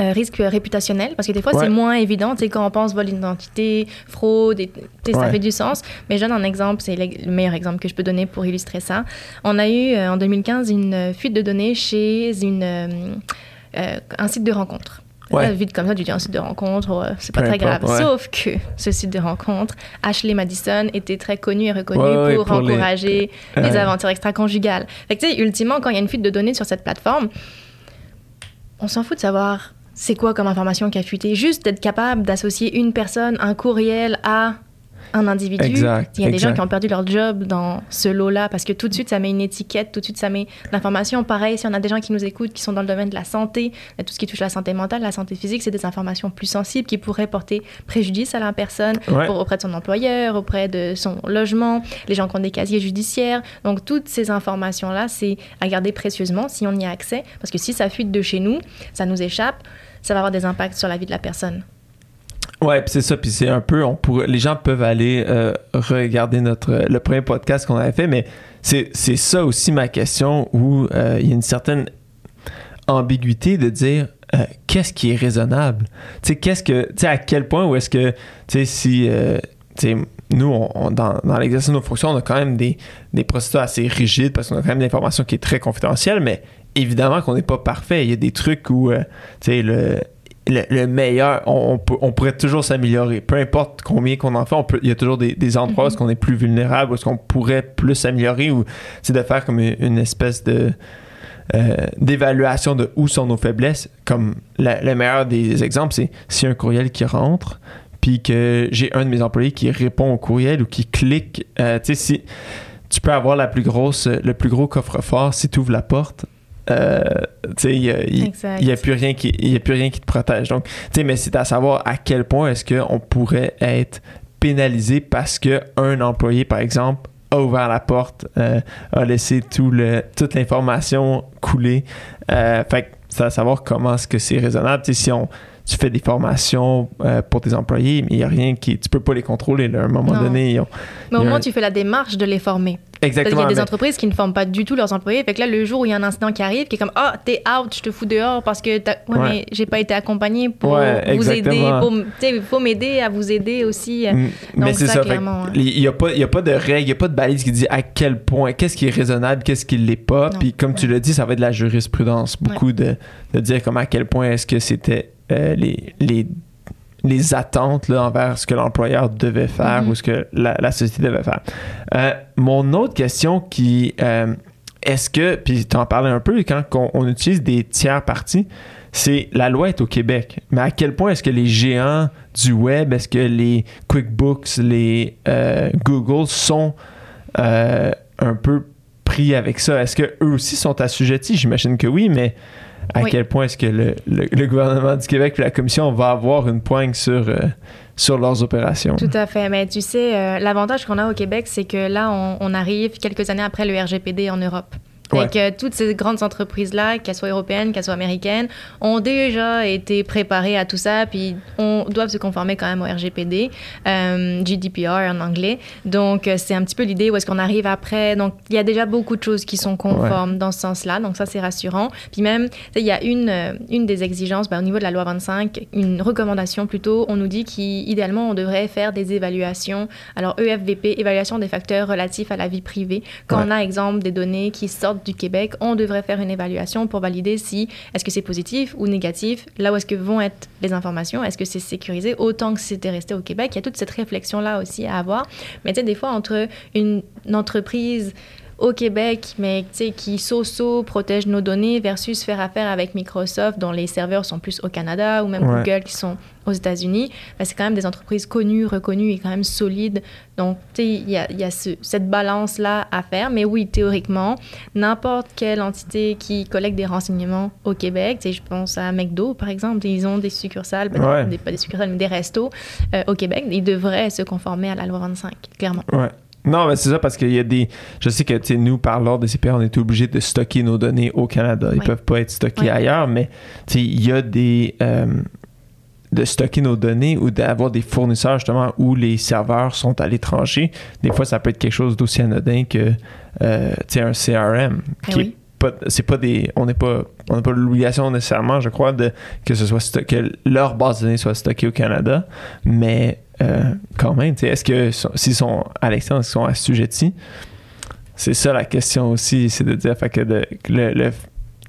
euh, risque réputationnel parce que des fois c'est moins évident tu sais quand on pense vol d'identité fraude et, ça fait du sens. Mais je donne un exemple c'est le meilleur exemple que je peux donner pour illustrer ça. On a eu euh, en 2015 une fuite de données chez une euh, un site de rencontre. Ouais. Vite comme ça, tu dis un site de rencontre, c'est pas très grave. Sauf que ce site de rencontre, Ashley Madison, était très connu et reconnu pour, encourager les, aventures extra-conjugales. Fait que, tu sais, ultimement, quand il y a une fuite de données sur cette plateforme, on s'en fout de savoir c'est quoi comme information qui a fuité? Juste d'être capable d'associer une personne, un courriel à un individu. Exact, Il y a des gens qui ont perdu leur job dans ce lot-là parce que tout de suite, ça met une étiquette, tout de suite, ça met l'information. Pareil, si on a des gens qui nous écoutent, qui sont dans le domaine de la santé, tout ce qui touche la santé mentale, la santé physique, c'est des informations plus sensibles qui pourraient porter préjudice à la personne auprès de son employeur, auprès de son logement, les gens qui ont des casiers judiciaires. Donc, toutes ces informations-là, c'est à garder précieusement si on y a accès parce que si ça fuite de chez nous, ça nous échappe ça va avoir des impacts sur la vie de la personne. Ouais, c'est ça, puis c'est un peu, les gens peuvent aller euh, regarder notre le premier podcast qu'on avait fait, mais c'est, ça aussi ma question où euh, il y a une certaine ambiguïté de dire euh, qu'est-ce qui est raisonnable? Tu sais, qu'est-ce que, tu sais, à quel point où est-ce que, tu sais, si, nous, dans, dans l'exercice de nos fonctions, on a quand même des, des procédures assez rigides parce qu'on a quand même l'information information qui est très confidentielle, mais évidemment qu'on n'est pas parfait. Il y a des trucs où, euh, tu sais, le, le, meilleur, on, on, pourrait toujours s'améliorer. Peu importe combien qu'on en fait, il y a toujours des, des endroits où est-ce qu'on est plus vulnérable, où est-ce qu'on pourrait plus s'améliorer, ou c'est de faire comme une, espèce de euh, d'évaluation de où sont nos faiblesses. Comme le meilleur des exemples, c'est si un courriel qui rentre, puis que j'ai un de mes employés qui répond au courriel ou qui clique, euh, tu sais, si tu peux avoir la plus grosse, le plus gros coffre-fort si tu ouvres la porte, euh, il n'y a, plus rien qui y a plus rien qui te protège donc mais c'est à savoir à quel point est-ce qu'on pourrait être pénalisé parce que un employé par exemple a ouvert la porte euh, a laissé tout le toute l'information couler euh, fait c'est à savoir comment est-ce que c'est raisonnable si on tu fais des formations euh, pour tes employés, mais il n'y a rien qui. Tu peux pas les contrôler à un moment donné. mais au moins, tu fais la démarche de les former. Exactement. Parce qu'il y a des entreprises qui ne forment pas du tout leurs employés. Fait que là, le jour où il y a un incident qui arrive, qui est comme Ah, oh, t'es out, je te fous dehors parce que ouais, mais j'ai pas été accompagné pour vous aider. Il faut m'aider à vous aider aussi. Mm, mais c'est ça. Il n'y a, a pas de règle, il n'y a pas de balise qui dit à quel point, qu'est-ce qui est raisonnable, qu'est-ce qui ne l'est pas. Puis comme tu l'as dit, ça va être de la jurisprudence. Beaucoup de, de dire comme à quel point est-ce que c'était euh, les, les, les, attentes là, envers ce que l'employeur devait faire mm-hmm. ou ce que la, société devait faire. Euh, mon autre question qui... Euh, est-ce que, puis tu en parlais un peu, quand on, utilise des tiers parties, c'est la loi est au Québec. Mais à quel point est-ce que les géants du web, est-ce que les QuickBooks, les euh, Google sont euh, un peu pris avec ça? Est-ce qu'eux aussi sont assujettis? J'imagine que oui, mais à Oui. quel point est-ce que le, le- le gouvernement du Québec et la commission va avoir une poigne sur, euh, sur leurs opérations? Tout à fait. Mais tu sais, euh, l'avantage qu'on a au Québec, c'est que là, on, on arrive quelques années après le RGPD en Europe. Ouais. Que toutes ces grandes entreprises-là, qu'elles soient européennes, qu'elles soient américaines, ont déjà été préparées à tout ça, puis on doivent se conformer quand même au RGPD, euh, GDPR en anglais. Donc, euh, c'est un petit peu l'idée où est-ce qu'on arrive après. Donc, il y a déjà beaucoup de choses qui sont conformes dans ce sens-là. Donc, ça, c'est rassurant. Puis même, il y a une, euh, une des exigences ben, au niveau de la loi 25, une recommandation plutôt. On nous dit qu'idéalement, on devrait faire des évaluations. Alors, EFVP, évaluation des facteurs relatifs à la vie privée. Quand Ouais. on a, exemple, des données qui sortent du Québec, on devrait faire une évaluation pour valider si est-ce que c'est positif ou négatif, là où est-ce que vont être les informations, est-ce que c'est sécurisé autant que c'était resté au Québec. Il y a toute cette réflexion-là aussi à avoir. Mais tu sais, des fois, entre une entreprise au Québec, mais qui so-so protège nos données versus faire affaire avec Microsoft, dont les serveurs sont plus au Canada, ou même Ouais. Google qui sont aux États-Unis, ben, c'est quand même des entreprises connues, reconnues et quand même solides. Donc, il y a, y a ce- cette balance-là à faire. Mais oui, théoriquement, n'importe quelle entité qui collecte des renseignements au Québec, je pense à McDo, par exemple, ils ont des succursales, ben, non, Ouais. des- pas des succursales, mais des restos euh, au Québec, ils devraient se conformer à la loi 25, clairement. Ouais. Non, mais c'est ça parce qu'il y a des. Je sais que tu nous, par l'ordre des CPR, on est obligé de stocker nos données au Canada. Ils Ouais. peuvent pas être stockés ailleurs, mais il y a des. euh, de stocker nos données ou d'avoir des fournisseurs justement où les serveurs sont à l'étranger. Des fois, ça peut être quelque chose d'aussi anodin que euh, un CRM. Eh Qui est oui. Pas, c'est pas des. On n'est pas. On n'a pas l'obligation nécessairement, je crois, de que ce soit sto- que leur base de données soit stockée au Canada, mais euh, quand même, est-ce que so- s'ils sont à l'extérieur, est-ce qu'ils sont assujettis? C'est ça la question aussi, c'est de dire fait que de, le, le-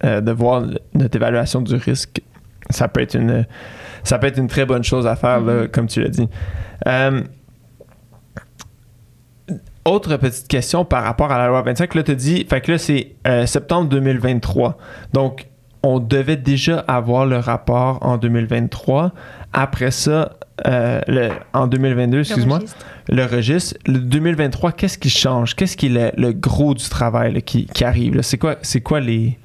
euh, de voir notre évaluation du risque, ça peut être une ça peut être une très bonne chose à faire, là, Mhm. comme tu l'as dit. Euh, autre petite question par rapport à la loi 25. Là, tu dis, fait que là, c'est euh, septembre 2023. Donc, on devait déjà avoir le rapport en 2023. Après ça, euh, le- en 2022, excuse-moi, Le registre. le registre. Le 2023, qu'est-ce qui change? Qu'est-ce qui est le, le gros du travail là, qui, qui arrive? C'est quoi, c'est quoi les...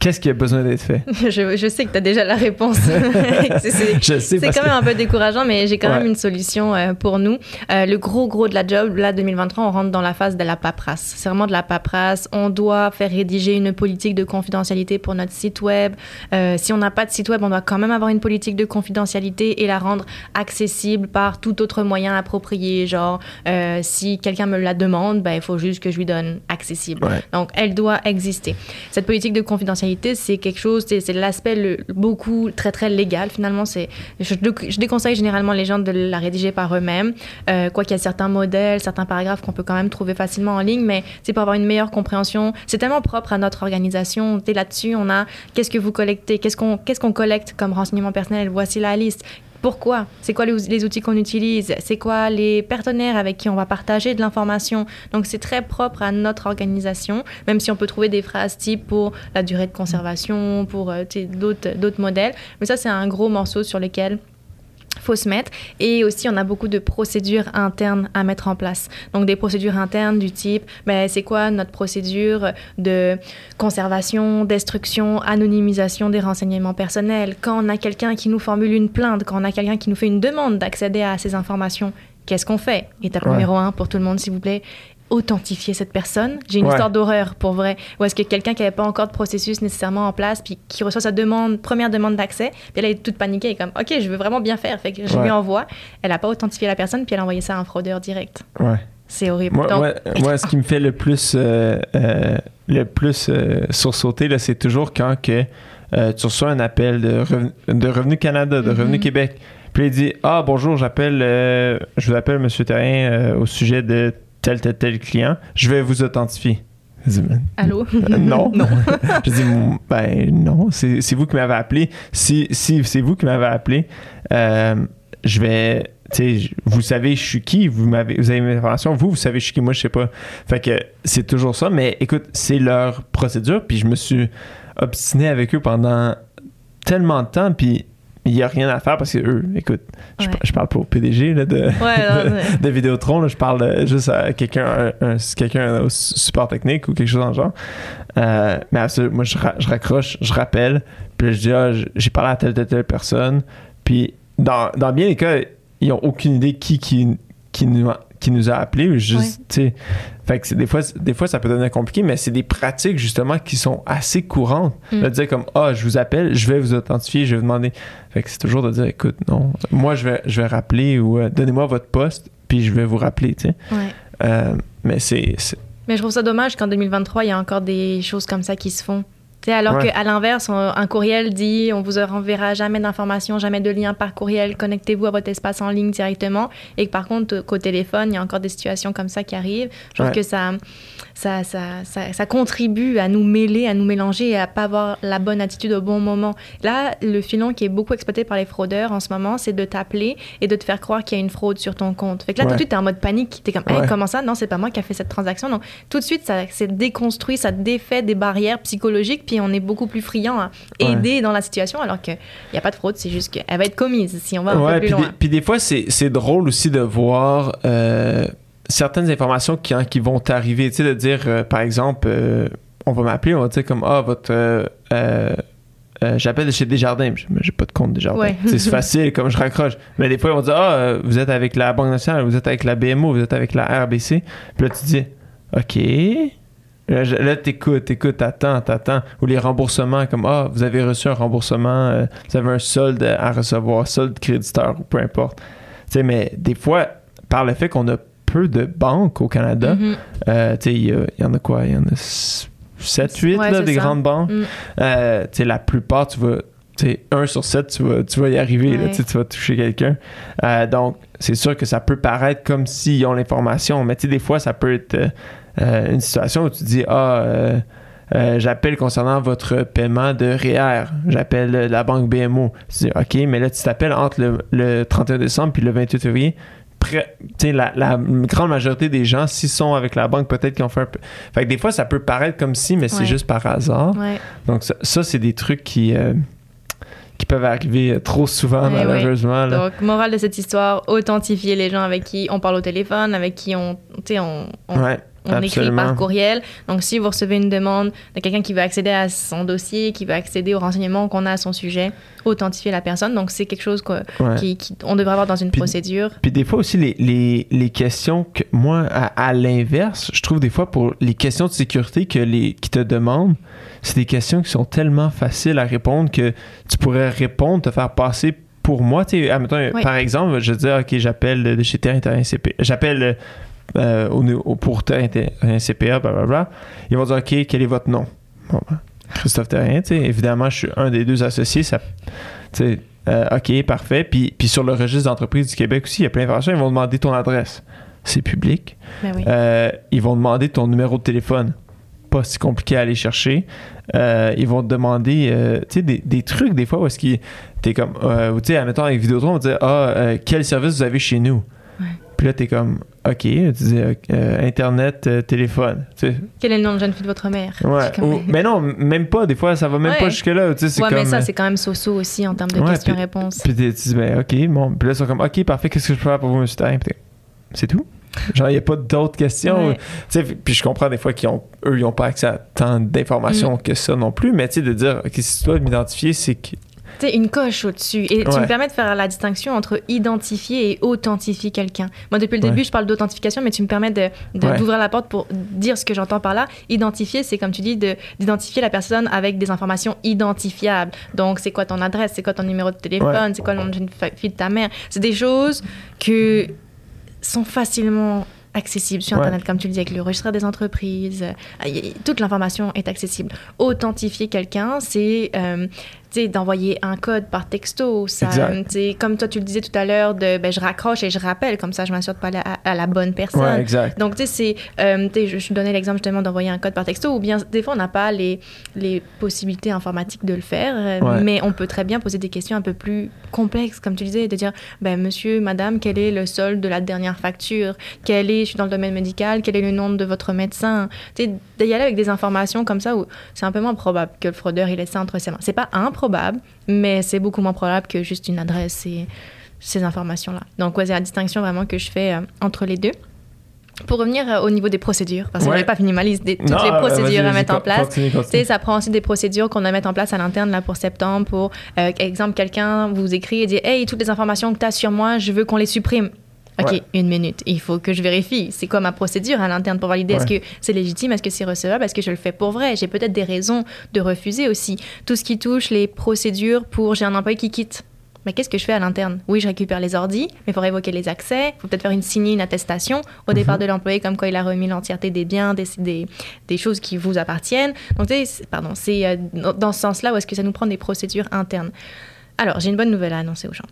Qu'est-ce qui a besoin d'être fait? Je, je sais que tu as déjà la réponse. C'est- quand que- même un peu décourageant, mais j'ai quand Ouais. même une solution euh, pour nous. Euh, le gros, gros de la job, là, 2023, on rentre dans la phase de la paperasse. C'est vraiment de la paperasse. On doit faire rédiger une politique de confidentialité pour notre site web. Euh, si on n'a pas de site web, on doit quand même avoir une politique de confidentialité et la rendre accessible par tout autre moyen approprié. Genre, si quelqu'un me la demande, ben, il faut juste que je lui donne accessible. Ouais. Donc, elle doit exister. Cette politique de confidentialité, c'est quelque chose, c'est l'aspect beaucoup très, très légal. Finalement, c'est je, déconseille généralement les gens de la rédiger par eux-mêmes. Euh, quoi qu'il y a certains modèles, certains paragraphes qu'on peut quand même trouver facilement en ligne, mais c'est pour avoir une meilleure compréhension. C'est tellement propre à notre organisation. Là-dessus, on a qu'est-ce que vous collectez, qu'est-ce qu'on qu'est-ce qu'on collecte comme renseignements personnels? Voici la liste. Pourquoi? C'est quoi les, outils qu'on utilise? C'est quoi les partenaires avec qui on va partager de l'information? Donc c'est très propre à notre organisation, même si on peut trouver des phrases type pour la durée de conservation, pour euh, d'autres modèles. Mais ça, c'est un gros morceau sur lequel faut se mettre. Et aussi, on a beaucoup de procédures internes à mettre en place. Donc, des procédures internes du type, ben, c'est quoi notre procédure de conservation, destruction, anonymisation des renseignements personnels? Quand on a quelqu'un qui nous formule une plainte, quand on a quelqu'un qui nous fait une demande d'accéder à ces informations, qu'est-ce qu'on fait? Étape Ouais. numéro un pour tout le monde, s'il vous plaît authentifier cette personne. J'ai une Ouais. histoire d'horreur pour vrai. Ou est-ce que quelqu'un qui n'avait pas encore de processus nécessairement en place, puis qui reçoit sa demande, première demande d'accès, puis elle est toute paniquée, elle est comme, OK, je veux vraiment bien faire. Fait que je Ouais. lui envoie. Elle n'a pas authentifié la personne, puis elle a envoyé ça à un fraudeur direct. Ouais. C'est horrible. Moi, Donc, moi- moi, ce qui me fait le plus, euh, euh, le plus euh, sursauter, là, c'est toujours quand que, euh, tu reçois un appel de, Reven- de Revenu Canada, de Revenu Mhm. Québec. Puis il dit Ah, bonjour, j'appelle, euh, je vous appelle M. Terrien euh, au sujet de tel, tel, tel client. Je vais vous authentifier. Ben, Allô? euh, non. non. je dis, ben non, c'est vous qui m'avez appelé. Si, si c'est vous qui m'avez appelé, euh, je vais. Tu sais, je- vous savez, je suis qui, vous, m'avez, vous avez mes informations, vous, vous savez, je suis qui, moi, je sais pas. Fait que c'est toujours ça, mais écoute, c'est leur procédure, puis je me suis obstiné avec eux pendant tellement de temps, puis il n'y a rien à faire parce que eux, écoute, je, Ouais. je parle pas au PDG là, de, Ouais, non, ouais. de Vidéotron, là, je parle euh, juste à quelqu'un un, un- quelqu'un au su- support technique ou quelque chose dans le genre. Euh, mais moi, je, ra- je raccroche, je rappelle, puis je dis, ah, j'ai parlé à telle, telle, telle personne. Puis dans, dans bien des cas, ils n'ont aucune idée qui, qui, qui, nous, a, qui nous a appelés. Juste, tu sais. Fait que c'est- des fois, des fois, ça peut devenir compliqué, mais c'est des pratiques justement qui sont assez courantes. Mm. De dire comme, ah, je vous appelle, je vais vous authentifier, je vais vous demander. Fait que c'est toujours de dire, écoute, non, moi, je vais, je vais rappeler ou euh, donnez-moi votre poste, puis je vais vous rappeler, tu sais. Ouais. Euh, mais c'est. c'est- Mais je trouve ça dommage qu'en 2023, il y a encore des choses comme ça qui se font. Alors Ouais. qu'à l'inverse, un courriel dit on vous renverra jamais d'informations, jamais de lien par courriel, connectez-vous à votre espace en ligne directement. Et que par contre, qu'au téléphone, il y a encore des situations comme ça qui arrivent. Je trouve Ouais. que ça, ça, ça, ça, ça contribue à nous mêler, à nous mélanger et à pas avoir la bonne attitude au bon moment. Là, le filon qui est beaucoup exploité par les fraudeurs en ce moment, c'est de t'appeler et de te faire croire qu'il y a une fraude sur ton compte. Fait que là, tout de suite, t'es en mode panique. T'es comme, Hey, comment ça? Non, c'est pas moi qui a fait cette transaction. Donc, tout de suite, ça déconstruit, ça défait des barrières psychologiques, puis on est beaucoup plus friand à Ouais. aider dans la situation, alors qu'il n'y a pas de fraude, c'est juste qu'elle va être commise si on va un Ouais, peu plus puis loin. des, puis des fois, c'est c'est drôle aussi de voir euh, certaines informations qui, hein, qui vont t'arriver. Tu sais, de dire, euh, par exemple, euh, on va m'appeler, on va dire comme, ah, votre. euh, J'appelle de chez Desjardins, mais j'ai- pas de compte Desjardins. Ouais. C'est facile, comme je raccroche. Mais des fois, ils vont dire Ah, euh, vous êtes avec la Banque nationale, vous êtes avec la BMO, vous êtes avec la RBC. Puis là, tu dis OK. Là, t'écoutes, t'écoutes, t'attends, t'attends. Ou les remboursements, comme Ah, vous avez reçu un remboursement, euh, vous avez un solde à recevoir, solde créditeur ou peu importe. Tu sais, mais des fois, par le fait qu'on a peu de banques au Canada, Mhm. euh, tu sais, il y, en a quoi? Il y en a 7, 8 Ouais, là, des ça. grandes banques. Mm. Euh, tu sais, la plupart, tu vas. Tu sais, 1 sur 7, tu vas, tu vas y arriver. là, Ouais. tu vas toucher quelqu'un. Euh, donc, c'est sûr que ça peut paraître comme s'ils ont l'information, mais des fois, ça peut être euh, une situation où tu dis Ah, euh, euh, j'appelle concernant votre paiement de REER. J'appelle euh, la banque BMO. Tu dis OK, mais là, tu t'appelles entre le, le 31 décembre puis le 28 février. Près- tu sais, la, la grande majorité des gens, s'ils sont avec la banque, peut-être qu'ils ont fait un peu. Fait que des fois, ça peut paraître comme si, mais c'est juste par hasard. Ouais. Donc, ça, ça, c'est des trucs qui, qui peuvent arriver trop souvent, Ouais, malheureusement. Donc, morale de cette histoire, authentifier les gens avec qui on parle au téléphone, avec qui on, on, ouais, on écrit par courriel. Donc, si vous recevez une demande de quelqu'un qui veut accéder à son dossier, qui veut accéder aux renseignements qu'on a à son sujet, authentifier la personne. Donc, c'est quelque chose qu'on Ouais. qui, qui- on devrait avoir dans une Puis- procédure. Puis des fois aussi, les, les, les questions que moi, à, à l'inverse, je trouve des fois pour les questions de sécurité que les, qui te demandent, c'est des questions qui sont tellement faciles à répondre que tu pourrais répondre, te faire passer pour moi. Tu sais, admettons, Oui. par exemple, je dis, OK, j'appelle de chez CPA. J'appelle euh, au, au- pour Terrain CPA, blablabla. Ils vont dire, OK, quel est votre nom? Bon, ben, Christophe Terrien, tu sais, évidemment, je suis un des deux associés. Ça, euh, OK, parfait. Puis, puis sur le registre d'entreprise du Québec aussi, il y a plein d'informations. Ils vont demander ton adresse. C'est public. Ben oui. Euh, ils vont demander ton numéro de téléphone. Pas si compliqué à aller chercher. Euh, ils vont te demander des, des trucs des fois où est-ce qu'ils. T'es comme. Euh, tu sais, admettons avec Vidéotron, on va dire Ah, quel service vous avez chez nous. Puis là, t'es comme OK, tu dis euh, Internet, euh, téléphone. Tu sais. Quel est le nom de jeune fille de votre mère? Ouais. C'est comme- Ou- mais non, même pas. Des fois, ça va même Ouais. pas jusque-là. Tu sais, ouais, comme. mais ça, c'est quand même so-so aussi en termes de Ouais, questions-réponses. Puis t'es- tu dis, ben, OK, bon. Puis là, ils sont comme, OK, parfait, qu'est-ce que je peux faire pour vous, monsieur C'est tout? Genre, il n'y a pas d'autres questions. Sais, puis je comprends des fois qu'ils ont, eux, ils n'ont pas accès à tant d'informations Mm. que ça non plus, mais tu sais, de dire, OK, si tu dois m'identifier, c'est que. Tu sais, une coche au-dessus. Et tu me permets de faire la distinction entre identifier et authentifier quelqu'un. Moi, depuis le Ouais. début, je parle d'authentification, mais tu me permets de- de- Ouais. d'ouvrir la porte pour dire ce que j'entends par là. Identifier, c'est comme tu dis, de- d'identifier la personne avec des informations identifiables. Donc, c'est quoi ton adresse, c'est quoi ton numéro de téléphone, c'est quoi le nom d'une fille de ta mère? C'est des choses que sont facilement accessibles sur Ouais. Internet, comme tu le dis, avec le registre des entreprises. Euh, y- y- toute l'information est accessible. Authentifier quelqu'un, c'est euh, d'envoyer un code par texto. Ça, comme toi, tu le disais tout à l'heure, de ben, je raccroche et je rappelle, comme ça, je m'assure de parler à, à la bonne personne. Ouais, exact. Donc, tu sais, euh, je, je donnais l'exemple justement d'envoyer un code par texto, ou bien des fois, on n'a pas les, les possibilités informatiques de le faire, euh, Ouais. mais on peut très bien poser des questions un peu plus complexes, comme tu disais, de dire ben, Monsieur, Madame, quel est le solde de la dernière facture? Quel est, je suis dans le domaine médical, quel est le nom de votre médecin? Tu sais, d'y aller avec des informations comme ça où c'est un peu moins probable que le fraudeur il ait ça entre ses mains. C'est pas improbable, probable, mais c'est beaucoup moins probable que juste une adresse et ces informations-là. Donc, ouais, c'est la distinction vraiment que je fais euh, entre les deux. Pour revenir euh, au niveau des procédures, parce que Ouais. je n'ai pas fini ma liste de toutes Non, les euh, procédures à mettre en place. continue, continue. ça prend aussi des procédures qu'on doit mettre en place à l'interne là, pour septembre. Pour, euh, exemple, quelqu'un vous écrit et dit Hey, toutes les informations que tu as sur moi, je veux qu'on les supprime. OK, Ouais. une minute. Il faut que je vérifie. C'est quoi ma procédure à l'interne pour valider? Est-ce que c'est légitime? Est-ce que c'est recevable? Est-ce que je le fais pour vrai? J'ai peut-être des raisons de refuser aussi. Tout ce qui touche les procédures pour j'ai un employé qui quitte. Mais qu'est-ce que je fais à l'interne? Oui, je récupère les ordis, mais il faut révoquer les accès. Il faut peut-être faire une signer une attestation au départ Mhm. de l'employé, comme quoi il a remis l'entièreté des biens, des, des, des choses qui vous appartiennent. Donc, pardon, c'est euh, dans dans ce sens-là où est-ce que ça nous prend des procédures internes? Alors, j'ai une bonne nouvelle à annoncer aux gens.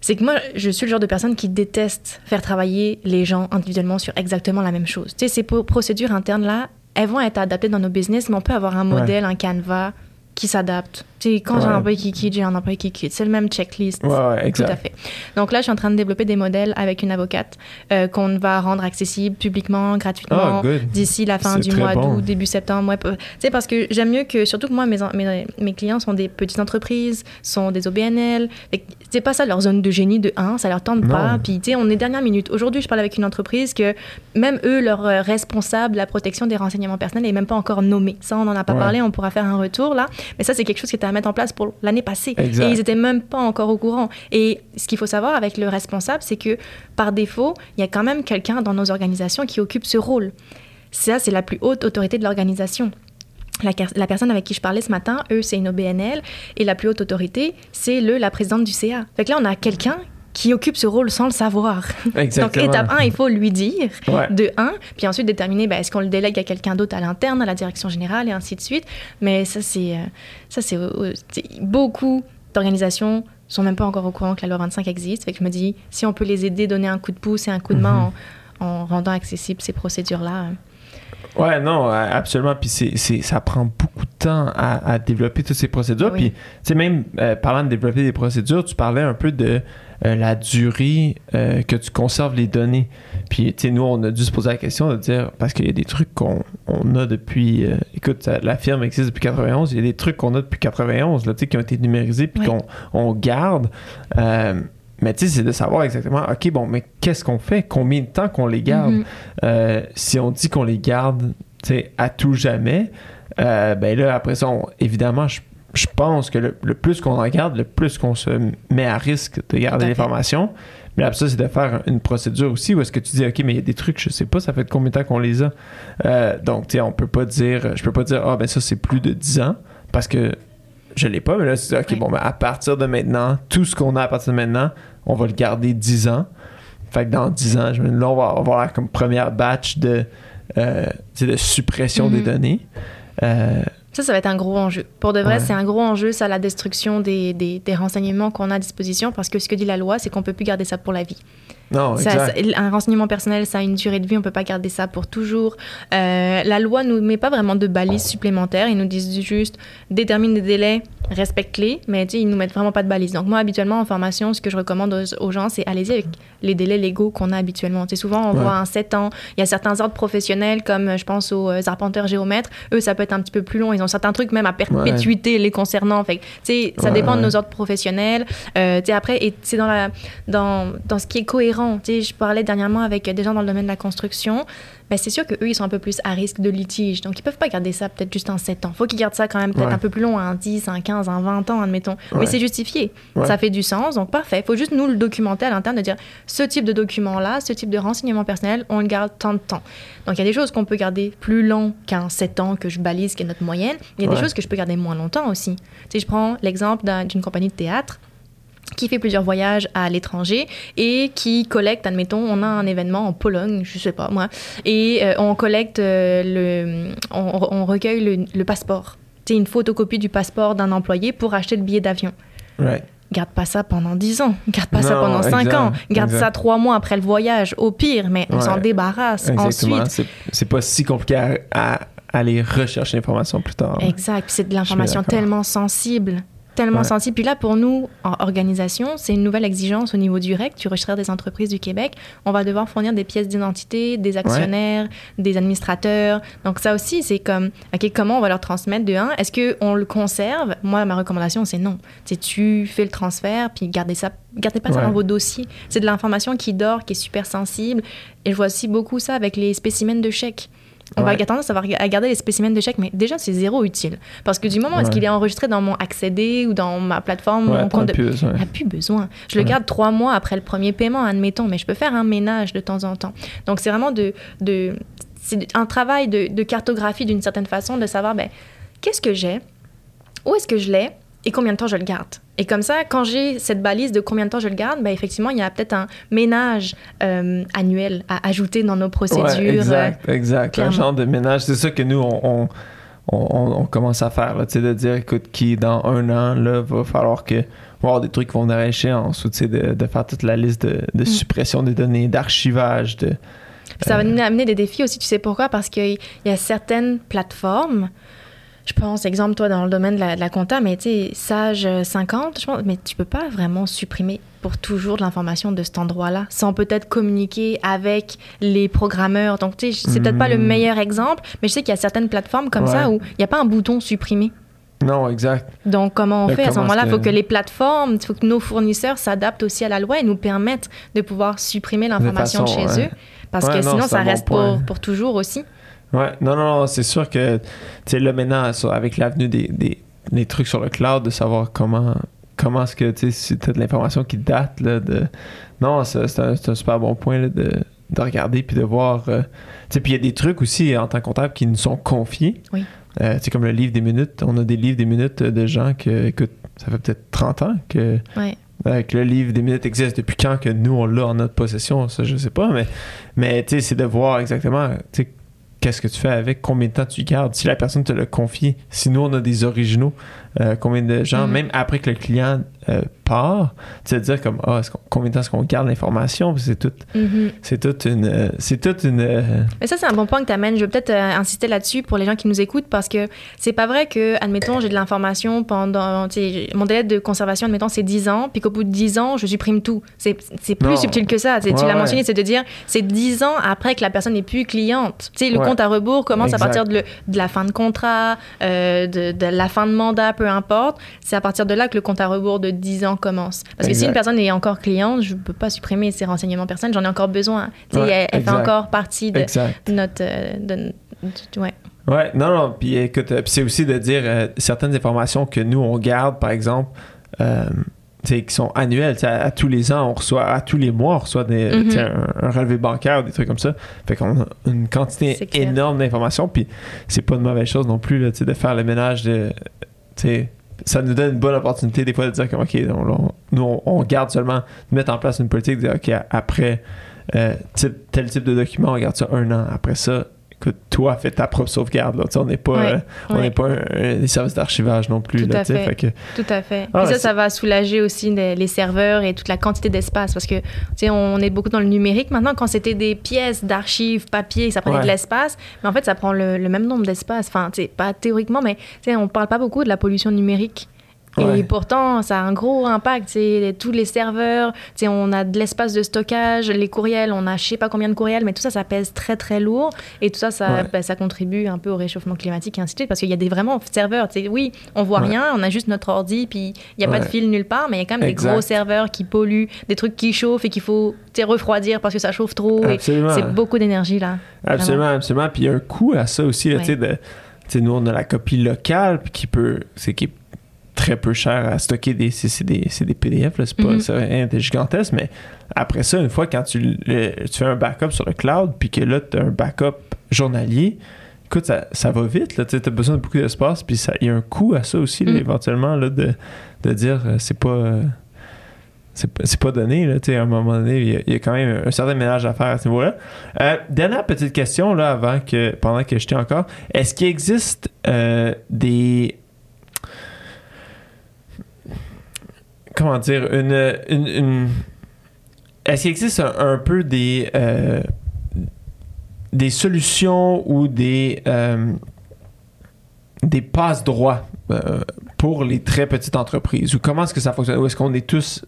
C'est que moi, je suis le genre de personne qui déteste faire travailler les gens individuellement sur exactement la même chose. Tu sais, ces pro- procédures internes-là, elles vont être adaptées dans nos business, mais on peut avoir un Ouais. modèle, un canevas qui s'adapte. Tu sais, quand j'ai Ouais. un employé qui quitte, j'ai un employé qui quitte. C'est le même checklist. Ouais, ouais, Tout à exact. fait. Donc là, je suis en train de développer des modèles avec une avocate euh, qu'on va rendre accessible publiquement, gratuitement, Ah, d'ici la fin du mois bon. d'août, début septembre. Tu sais, parce que j'aime mieux que, surtout que moi, mes, mes, mes clients sont des petites entreprises, sont des OBNL. C'est pas ça leur zone de génie de 1, ça leur tente Non. pas. Puis, tu sais, on est dernière minute. Aujourd'hui, je parle avec une entreprise que même eux, leur euh, responsable de la protection des renseignements personnels n'est même pas encore nommé. Ça, on n'en a pas Ouais. parlé, on pourra faire un retour là. Mais ça, c'est quelque chose qui était à mettre en place pour l'année passée. Exact. Et ils étaient même pas encore au courant. Et ce qu'il faut savoir avec le responsable, c'est que par défaut, il y a quand même quelqu'un dans nos organisations qui occupe ce rôle. Ça, c'est la plus haute autorité de l'organisation. La, personne avec qui je parlais ce matin, eux, c'est une OBNL, et la plus haute autorité, c'est le, la présidente du CA. Fait que là, on a quelqu'un qui occupe ce rôle sans le savoir. Exactement. Donc, étape 1, il faut lui dire, Ouais. de 1, puis ensuite déterminer ben, est-ce qu'on le délègue à quelqu'un d'autre à l'interne, à la direction générale, et ainsi de suite. Mais ça, c'est euh, ça, c'est euh, c'est- beaucoup d'organisations sont même pas encore au courant que la loi 25 existe. Fait que je me dis, si on peut les aider, donner un coup de pouce et un coup de main en, en rendant accessibles ces procédures-là. Euh, Ouais, non, euh, absolument. Puis c'est, c'est, ça prend beaucoup de temps à, à développer toutes ces procédures. Oui. Puis, tu sais, même euh, parlant de développer des procédures, tu parlais un peu de euh, la durée euh, que tu conserves les données. Puis, tu sais, nous, on a dû se poser la question de dire, parce qu'il y a des trucs qu'on on a depuis. euh, écoute, euh, la firme existe depuis 91, il y a des trucs qu'on a depuis 91, là, tu sais, qui ont été numérisés puis qu'on on garde. Mais tu sais, c'est de savoir exactement, OK, bon, mais qu'est-ce qu'on fait? Combien de temps qu'on les garde? Mhm. Euh, si on dit qu'on les garde tu sais, à tout jamais, euh, ben là, après ça, on- évidemment, je, je pense que le, le plus qu'on en garde, le plus qu'on se met à risque de garder l'information. Mais après ça, c'est de faire une procédure aussi où est-ce que tu dis, OK, mais il y a des trucs, je sais pas, ça fait combien de temps qu'on les a? Euh, donc, tu sais, on peut pas dire, je peux pas dire, ah, ben ça, c'est plus de 10 ans parce que je l'ai pas. Mais là, c'est OK, Ouais. bon, ben à partir de maintenant, tout ce qu'on a à partir de maintenant, on va le garder 10 ans. Fait que dans 10 ans, je, là, on va avoir la comme première batch de, euh, de suppression des Mhm. données. Euh, Ça, ça va être un gros enjeu. Pour de vrai, Ouais. c'est un gros enjeu, ça, la destruction des, des, des renseignements qu'on a à disposition, parce que ce que dit la loi, c'est qu'on peut plus garder ça pour la vie. Non, Ça- exact. un renseignement personnel, ça a une durée de vie, on peut pas garder ça pour toujours. Euh, la loi nous met pas vraiment de balises supplémentaires, ils nous disent juste détermine des délais, respecte-les, mais ils nous mettent vraiment pas de balises. Donc moi, habituellement en formation, ce que je recommande aux, aux gens, c'est allez-y avec les délais légaux qu'on a habituellement. Tu sais, souvent on Ouais. voit un 7 ans. Il y a certains ordres professionnels comme euh, je pense aux euh, arpenteurs géomètres, eux ça peut être un petit peu plus long. Ils ont certains trucs même à perpétuité les concernant. Fait ça Ouais, dépend de nos ordres professionnels. Euh, après, c'est dans, la, dans, dans ce qui est cohérent. Tu sais, je parlais dernièrement avec des gens dans le domaine de la construction. Ben, c'est sûr qu'eux, ils sont un peu plus à risque de litige. Donc, ils peuvent pas garder ça peut-être juste en 7 ans. faut qu'ils gardent ça quand même peut-être Ouais. un peu plus long, un 10, un 15, un 20 ans, admettons. Ouais. Mais c'est justifié. Ouais. Ça fait du sens. Donc, parfait. faut juste nous le documenter à l'interne, de dire ce type de document-là, ce type de renseignement personnel, on le garde tant de temps. Donc, il y a des choses qu'on peut garder plus long qu'un 7 ans que je balise, qui est notre moyenne. Il y a des choses que je peux garder moins longtemps aussi. Sais, je prends l'exemple d'un- d'une compagnie de théâtre qui fait plusieurs voyages à l'étranger et qui collecte, admettons, on a un événement en Pologne, je sais pas moi, et euh, on collecte euh, le, on, on recueille le, le passeport, sais, une photocopie du passeport d'un employé pour acheter le billet d'avion. Right. Garde pas ça pendant 10 ans, garde pas ça pendant 5 exact, ans, garde exact. ça 3 mois après le voyage, au pire, mais on Ouais. s'en débarrasse Exactement. ensuite. C'est, c'est pas si compliqué à, à aller rechercher l'information plus tard. Exact, c'est de l'information tellement sensible. Tellement Ouais. sensible. Puis là, pour nous, en organisation, c'est une nouvelle exigence au niveau du REC, du registre des entreprises du Québec. On va devoir fournir des pièces d'identité, des actionnaires, des administrateurs. Donc ça aussi, c'est comme, OK, comment on va leur transmettre de un? Est-ce qu'on le conserve? Moi, ma recommandation, c'est non. C'est tu fais le transfert, puis gardez ça, gardez pas ça dans vos dossiers. C'est de l'information qui dort, qui est super sensible. Et je vois aussi beaucoup ça avec les spécimens de chèques. On va Ouais. avoir tendance à garder les spécimens de chèques, mais déjà, c'est zéro utile. Parce que du moment où est-ce qu'il est enregistré dans mon accédé ou dans ma plateforme, Ouais, mon compte de... plus a plus besoin. Je le garde trois mois après le premier paiement, admettons, mais je peux faire un ménage de temps en temps. Donc, c'est vraiment de, de, c'est un travail de, de cartographie d'une certaine façon, de savoir, ben, qu'est-ce que j'ai, où est-ce que je l'ai? Et combien de temps je le garde? Et comme ça, quand j'ai cette balise de combien de temps je le garde, ben, effectivement, il y a peut-être un ménage euh, annuel à ajouter dans nos procédures. Ouais, exact, exact. Un genre de ménage. C'est ça que nous, on, on, on- on commence à faire, là, tu sais, de dire, écoute, qui dans un an, là, va falloir que. avoir des trucs qui vont venir à échéance, ou de, de faire toute la liste de, de Mm. suppression des données, d'archivage, de. Ça va nous amener des défis aussi, tu sais pourquoi? Parce qu'il y a certaines plateformes, je pense, exemple, toi, dans le domaine de la, de la compta, mais tu sais, Sage euh, 50, je pense, mais tu peux pas vraiment supprimer pour toujours de l'information de cet endroit-là, sans peut-être communiquer avec les programmeurs. Donc, tu sais, c'est peut-être pas le Mm. meilleur exemple, mais je sais qu'il y a certaines plateformes comme ça où il n'y a pas un bouton supprimer. Non, exact. Donc, comment on fait? À ce moment-là? Il faut que- les plateformes, il faut que nos fournisseurs s'adaptent aussi à la loi et nous permettent de pouvoir supprimer l'information chez ouais. eux. Parce Ouais, que non, sinon, ça bon reste pour, pour toujours aussi. Ouais, non, non, non, c'est sûr que, tu sais, là, maintenant, avec l'avenue des, des, des trucs sur le cloud, de savoir comment, comment est-ce que, tu sais, si t'as de l'information qui date, là, de. Non, c'est c'est un, un super bon point, là, de, de regarder puis de voir. euh, tu sais, puis il y a des trucs aussi, en tant que comptable, qui nous sont confiés. Oui. Euh, tu sais, comme le livre des minutes. On a des livres des minutes de gens que, écoute, ça fait peut-être 30 ans que. Ouais. euh, que le livre des minutes existe depuis quand que nous on l'a en notre possession, ça je sais pas, mais, mais tu sais, c'est de voir exactement tu sais, qu'est-ce que tu fais avec, combien de temps tu gardes, si la personne te l'a confié, si nous on a des originaux, euh, combien de gens, Mhm. même après que le client euh, part, tu sais, de dire comme ah, qu'on- combien de temps est-ce qu'on garde l'information, c'est tout, Mhm. c'est toute une, euh, c'est toute une, Mais ça, c'est un bon point que tu amènes. Je veux peut-être euh, insister là-dessus pour les gens qui nous écoutent parce que c'est pas vrai que, admettons, j'ai de l'information pendant. Mon délai de conservation, admettons, c'est 10 ans, puis qu'au bout de 10 ans, je supprime tout. C'est plus Non. subtil que ça. Tu l'as ouais. mentionné, c'est de dire c'est 10 ans après que la personne n'est plus cliente. Tu sais, le Ouais. compte à rebours commence Exact. à partir de, le- de la fin de contrat, de, de la fin de mandat, peu importe. C'est à partir de là que le compte à rebours de 10 ans commence. Parce que si une personne est encore cliente, je peux pas supprimer ses renseignements personnels, j'en ai encore besoin. Ouais, elle, elle fait encore partie de, exact. notre. euh, de- de- ouais. Ouais, non, non. Puis écoute, euh, c'est aussi de dire euh, certaines informations que nous, on garde, par exemple, euh, qui sont sais, À, à tous les ans, on reçoit, à tous les mois, on reçoit des, Mhm. un, un relevé bancaire, des trucs comme ça. Fait qu'on a une quantité énorme d'informations. Puis c'est pas une mauvaise chose non plus, là, de faire le ménage de. Ça nous donne une bonne opportunité des fois de dire comme, OK, on- nous, on, garde seulement, de mettre en place une politique, de dire, OK, après euh, tel type de document, on garde ça un an. Après ça, écoute, toi, fais ta propre sauvegarde. Là. On n'est pas, Ouais, euh, on ouais. n'est pas un, un- des services d'archivage non plus. Tout là, à sais. fait. que, Tout à fait. Ah, Puis ça, ça va soulager aussi les, les serveurs et toute la quantité d'espace parce que, tu sais, on est beaucoup dans le numérique maintenant. Quand c'était des pièces d'archives, papier, ça prenait Ouais. de l'espace. Mais en fait, ça prend le, le même nombre d'espace. Enfin, tu sais, pas théoriquement, mais, tu sais, on parle pas beaucoup de la pollution numérique. Et pourtant, ça a un gros impact. Tous les serveurs, on a de l'espace de stockage, les courriels, on a je sais pas combien de courriels, mais tout ça, ça pèse très très lourd. Et tout ça, ça, Ouais. ben, ça contribue un peu au réchauffement climatique et ainsi de suite. Parce qu'il y a des vraiment serveurs. Oui, on voit Ouais. rien, on a juste notre ordi, puis il n'y a pas de fil nulle part, mais il y a quand même Exact. des gros serveurs qui polluent, des trucs qui chauffent et qu'il faut refroidir parce que ça chauffe trop. Absolument. C'est beaucoup d'énergie là. Absolument, absolument. Puis il y a un coût à ça aussi. là, de- nous, on a la copie locale, puis qui peut. C'est qui très peu cher à stocker des. C'est des, c'est des PDF, là, c'est pas c'est rien de gigantesque, mais après ça, une fois, quand tu, le- tu fais un backup sur le cloud, puis que là, tu as un backup journalier, écoute, ça, ça va vite, là, tu as besoin de beaucoup d'espace, puis il y a un coût à ça aussi, là, Mhm. éventuellement, là, de, de dire, euh, c'est pas. euh, c'est pas- donné, là, à un moment donné, il y, a, il y a quand même un certain ménage à faire à ce niveau-là. Euh, dernière petite question, là, avant que, pendant que je t'ai encore. Est-ce qu'il existe euh, des. Comment dire, une. une, une- Est-ce qu'il existe un, un peu des. euh, des solutions ou des. euh, des passe-droits euh, pour les très petites entreprises? Ou comment est-ce que ça fonctionne? Ou est-ce qu'on est tous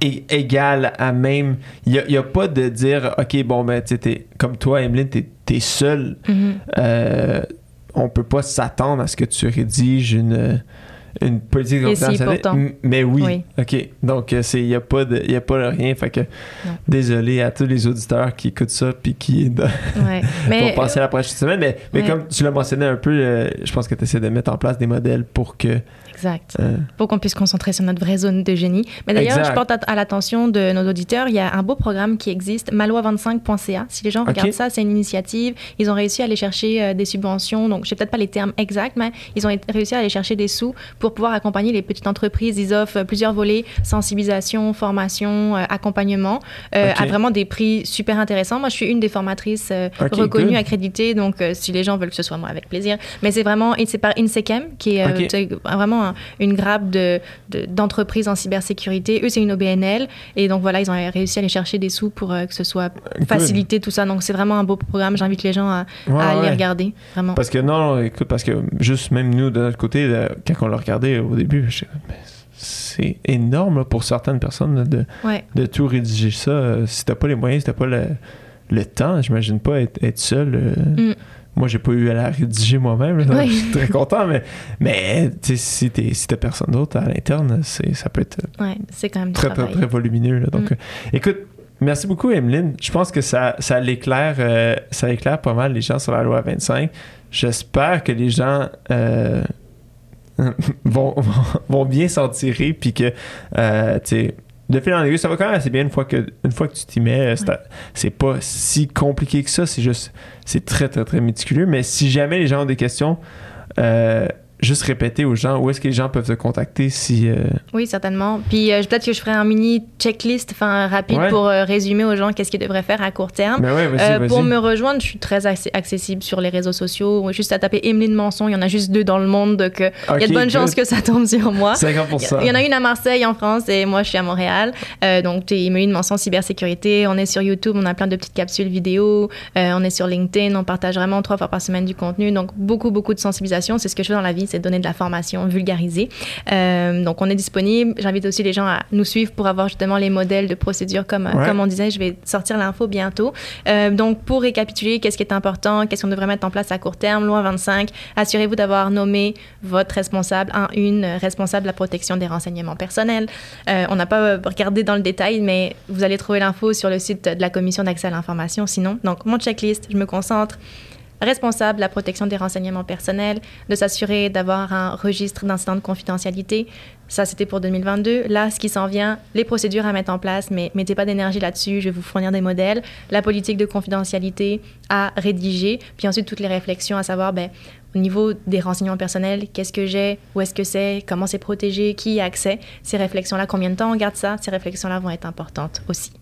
égal à même? Il n'y a, pas de dire, OK, bon, ben, tu comme toi, Emeline, tu es, seule. Mhm. Euh, on peut pas s'attendre à ce que tu rédiges une, une politique de Et si, Mais oui. Oui. OK. Donc, euh, il n'y a, pas de- y a pas de rien. Fait que, Non. désolé à tous les auditeurs qui écoutent ça puis qui vont Mais passer à la prochaine semaine. Mais, mais ouais. comme tu l'as mentionné un peu, euh, je pense que tu essaies de mettre en place des modèles pour que. exact. euh, pour qu'on puisse concentrer sur notre vraie zone de génie. Mais d'ailleurs, je porte à, à l'attention de nos auditeurs, il y a un beau programme qui existe, maloi25.ca. Si les gens regardent ça, c'est une initiative. Ils ont réussi à aller chercher euh, des subventions. Donc, je sais peut-être pas les termes exacts, mais ils ont réussi à aller chercher des sous pour pouvoir accompagner les petites entreprises. Ils offrent euh, plusieurs volets sensibilisation, formation, euh, accompagnement, euh, à vraiment des prix super intéressants. Moi, je suis une des formatrices euh, Ok, reconnues, good. accréditées. Donc, si les gens veulent que ce soit moi, avec plaisir. Mais c'est vraiment, c'est par INSECAM, qui est vraiment un- une grappe de- de- d'entreprises en cybersécurité. Eux, c'est une OBNL. Et donc, voilà, ils ont réussi à aller chercher des sous pour que ce soit facilité, tout ça. Donc, c'est vraiment un beau programme. J'invite les gens à, Ouais, à aller ouais. regarder. Vraiment. Parce que non, écoute, parce que juste même nous, de notre côté, quand on l'a regardé au début, c'est énorme là, pour certaines personnes là, de, Ouais. de tout rédiger ça. Euh, si t'as pas les moyens, si t'as pas le, le temps, j'imagine pas être, être seul. euh. Mm. Moi, j'ai pas eu à la rédiger moi-même. Je suis très content, mais, mais si t'es- si t'as personne d'autre à l'interne, ça peut être Ouais, c'est quand même du très, très, volumineux. là. Donc, Mm. euh, écoute, merci beaucoup, Emeline. Je pense que ça, ça, l'éclaire, euh, ça éclaire pas mal les gens sur la loi 25. J'espère que les gens euh, vont, vont bien s'en tirer, puis que, euh, tu sais, de fil en aiguille, ça va quand même assez bien une fois que, une fois que tu t'y mets. C'est, c'est pas si compliqué que ça, c'est juste, c'est très, très, très méticuleux. Mais si jamais les gens ont des questions, euh, juste répéter aux gens où est-ce que les gens peuvent te contacter si. euh, Oui, certainement. Puis euh, peut-être que je ferai un mini checklist enfin, rapide Ouais. pour euh, résumer aux gens qu'est-ce qu'ils devraient faire à court terme. Mais ouais, vas-y, Euh, vas-y. pour me rejoindre, je suis très acc- accessible sur les réseaux sociaux. Juste à taper Emeline Manson, il y en a juste deux dans le monde, donc il y a de bonnes good. chances que ça tombe sur moi. 50%. Il y en a une à Marseille, en France, et moi, je suis à Montréal. Donc, tu Emeline Manson Cybersécurité. On est sur YouTube, on a plein de petites capsules vidéo. On est sur LinkedIn, on partage vraiment trois fois par semaine du contenu. Donc, beaucoup, beaucoup de sensibilisation. C'est ce que je fais dans la vie, c'est donner de la formation, vulgariser. Euh, donc, on est disponible. J'invite aussi les gens à nous suivre pour avoir justement les modèles de procédure. Comme, Ouais. comme on disait, je vais sortir l'info bientôt. Euh, donc, pour récapituler, qu'est-ce qui est important, qu'est-ce qu'on devrait mettre en place à court terme, loi 25, assurez-vous d'avoir nommé votre responsable, un, une euh, responsable de la protection des renseignements personnels. Euh, on n'a pas euh, regardé dans le détail, mais vous allez trouver l'info sur le site de la commission d'accès à l'information sinon. Donc, mon checklist, je me concentre responsable de la protection des renseignements personnels, de s'assurer d'avoir un registre d'incidents de confidentialité. Ça, c'était pour 2022. Là, ce qui s'en vient, les procédures à mettre en place, mais mettez pas d'énergie là-dessus. Je vais vous fournir des modèles. La politique de confidentialité à rédiger. Puis ensuite, toutes les réflexions à savoir, ben, au niveau des renseignements personnels, qu'est-ce que j'ai, où est-ce que c'est, comment c'est protégé, qui a accès. Ces réflexions-là, combien de temps on garde ça, ces réflexions-là vont être importantes aussi.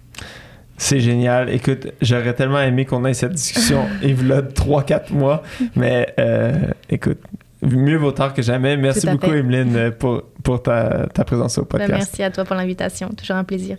C'est génial. Écoute, j'aurais tellement aimé qu'on ait cette discussion y a 3-4 mois. Mais euh, écoute, mieux vaut tard que jamais. Merci beaucoup, fait. Emeline, pour, pour ta, ta présence au Ben, podcast. merci à toi pour l'invitation. Toujours un plaisir.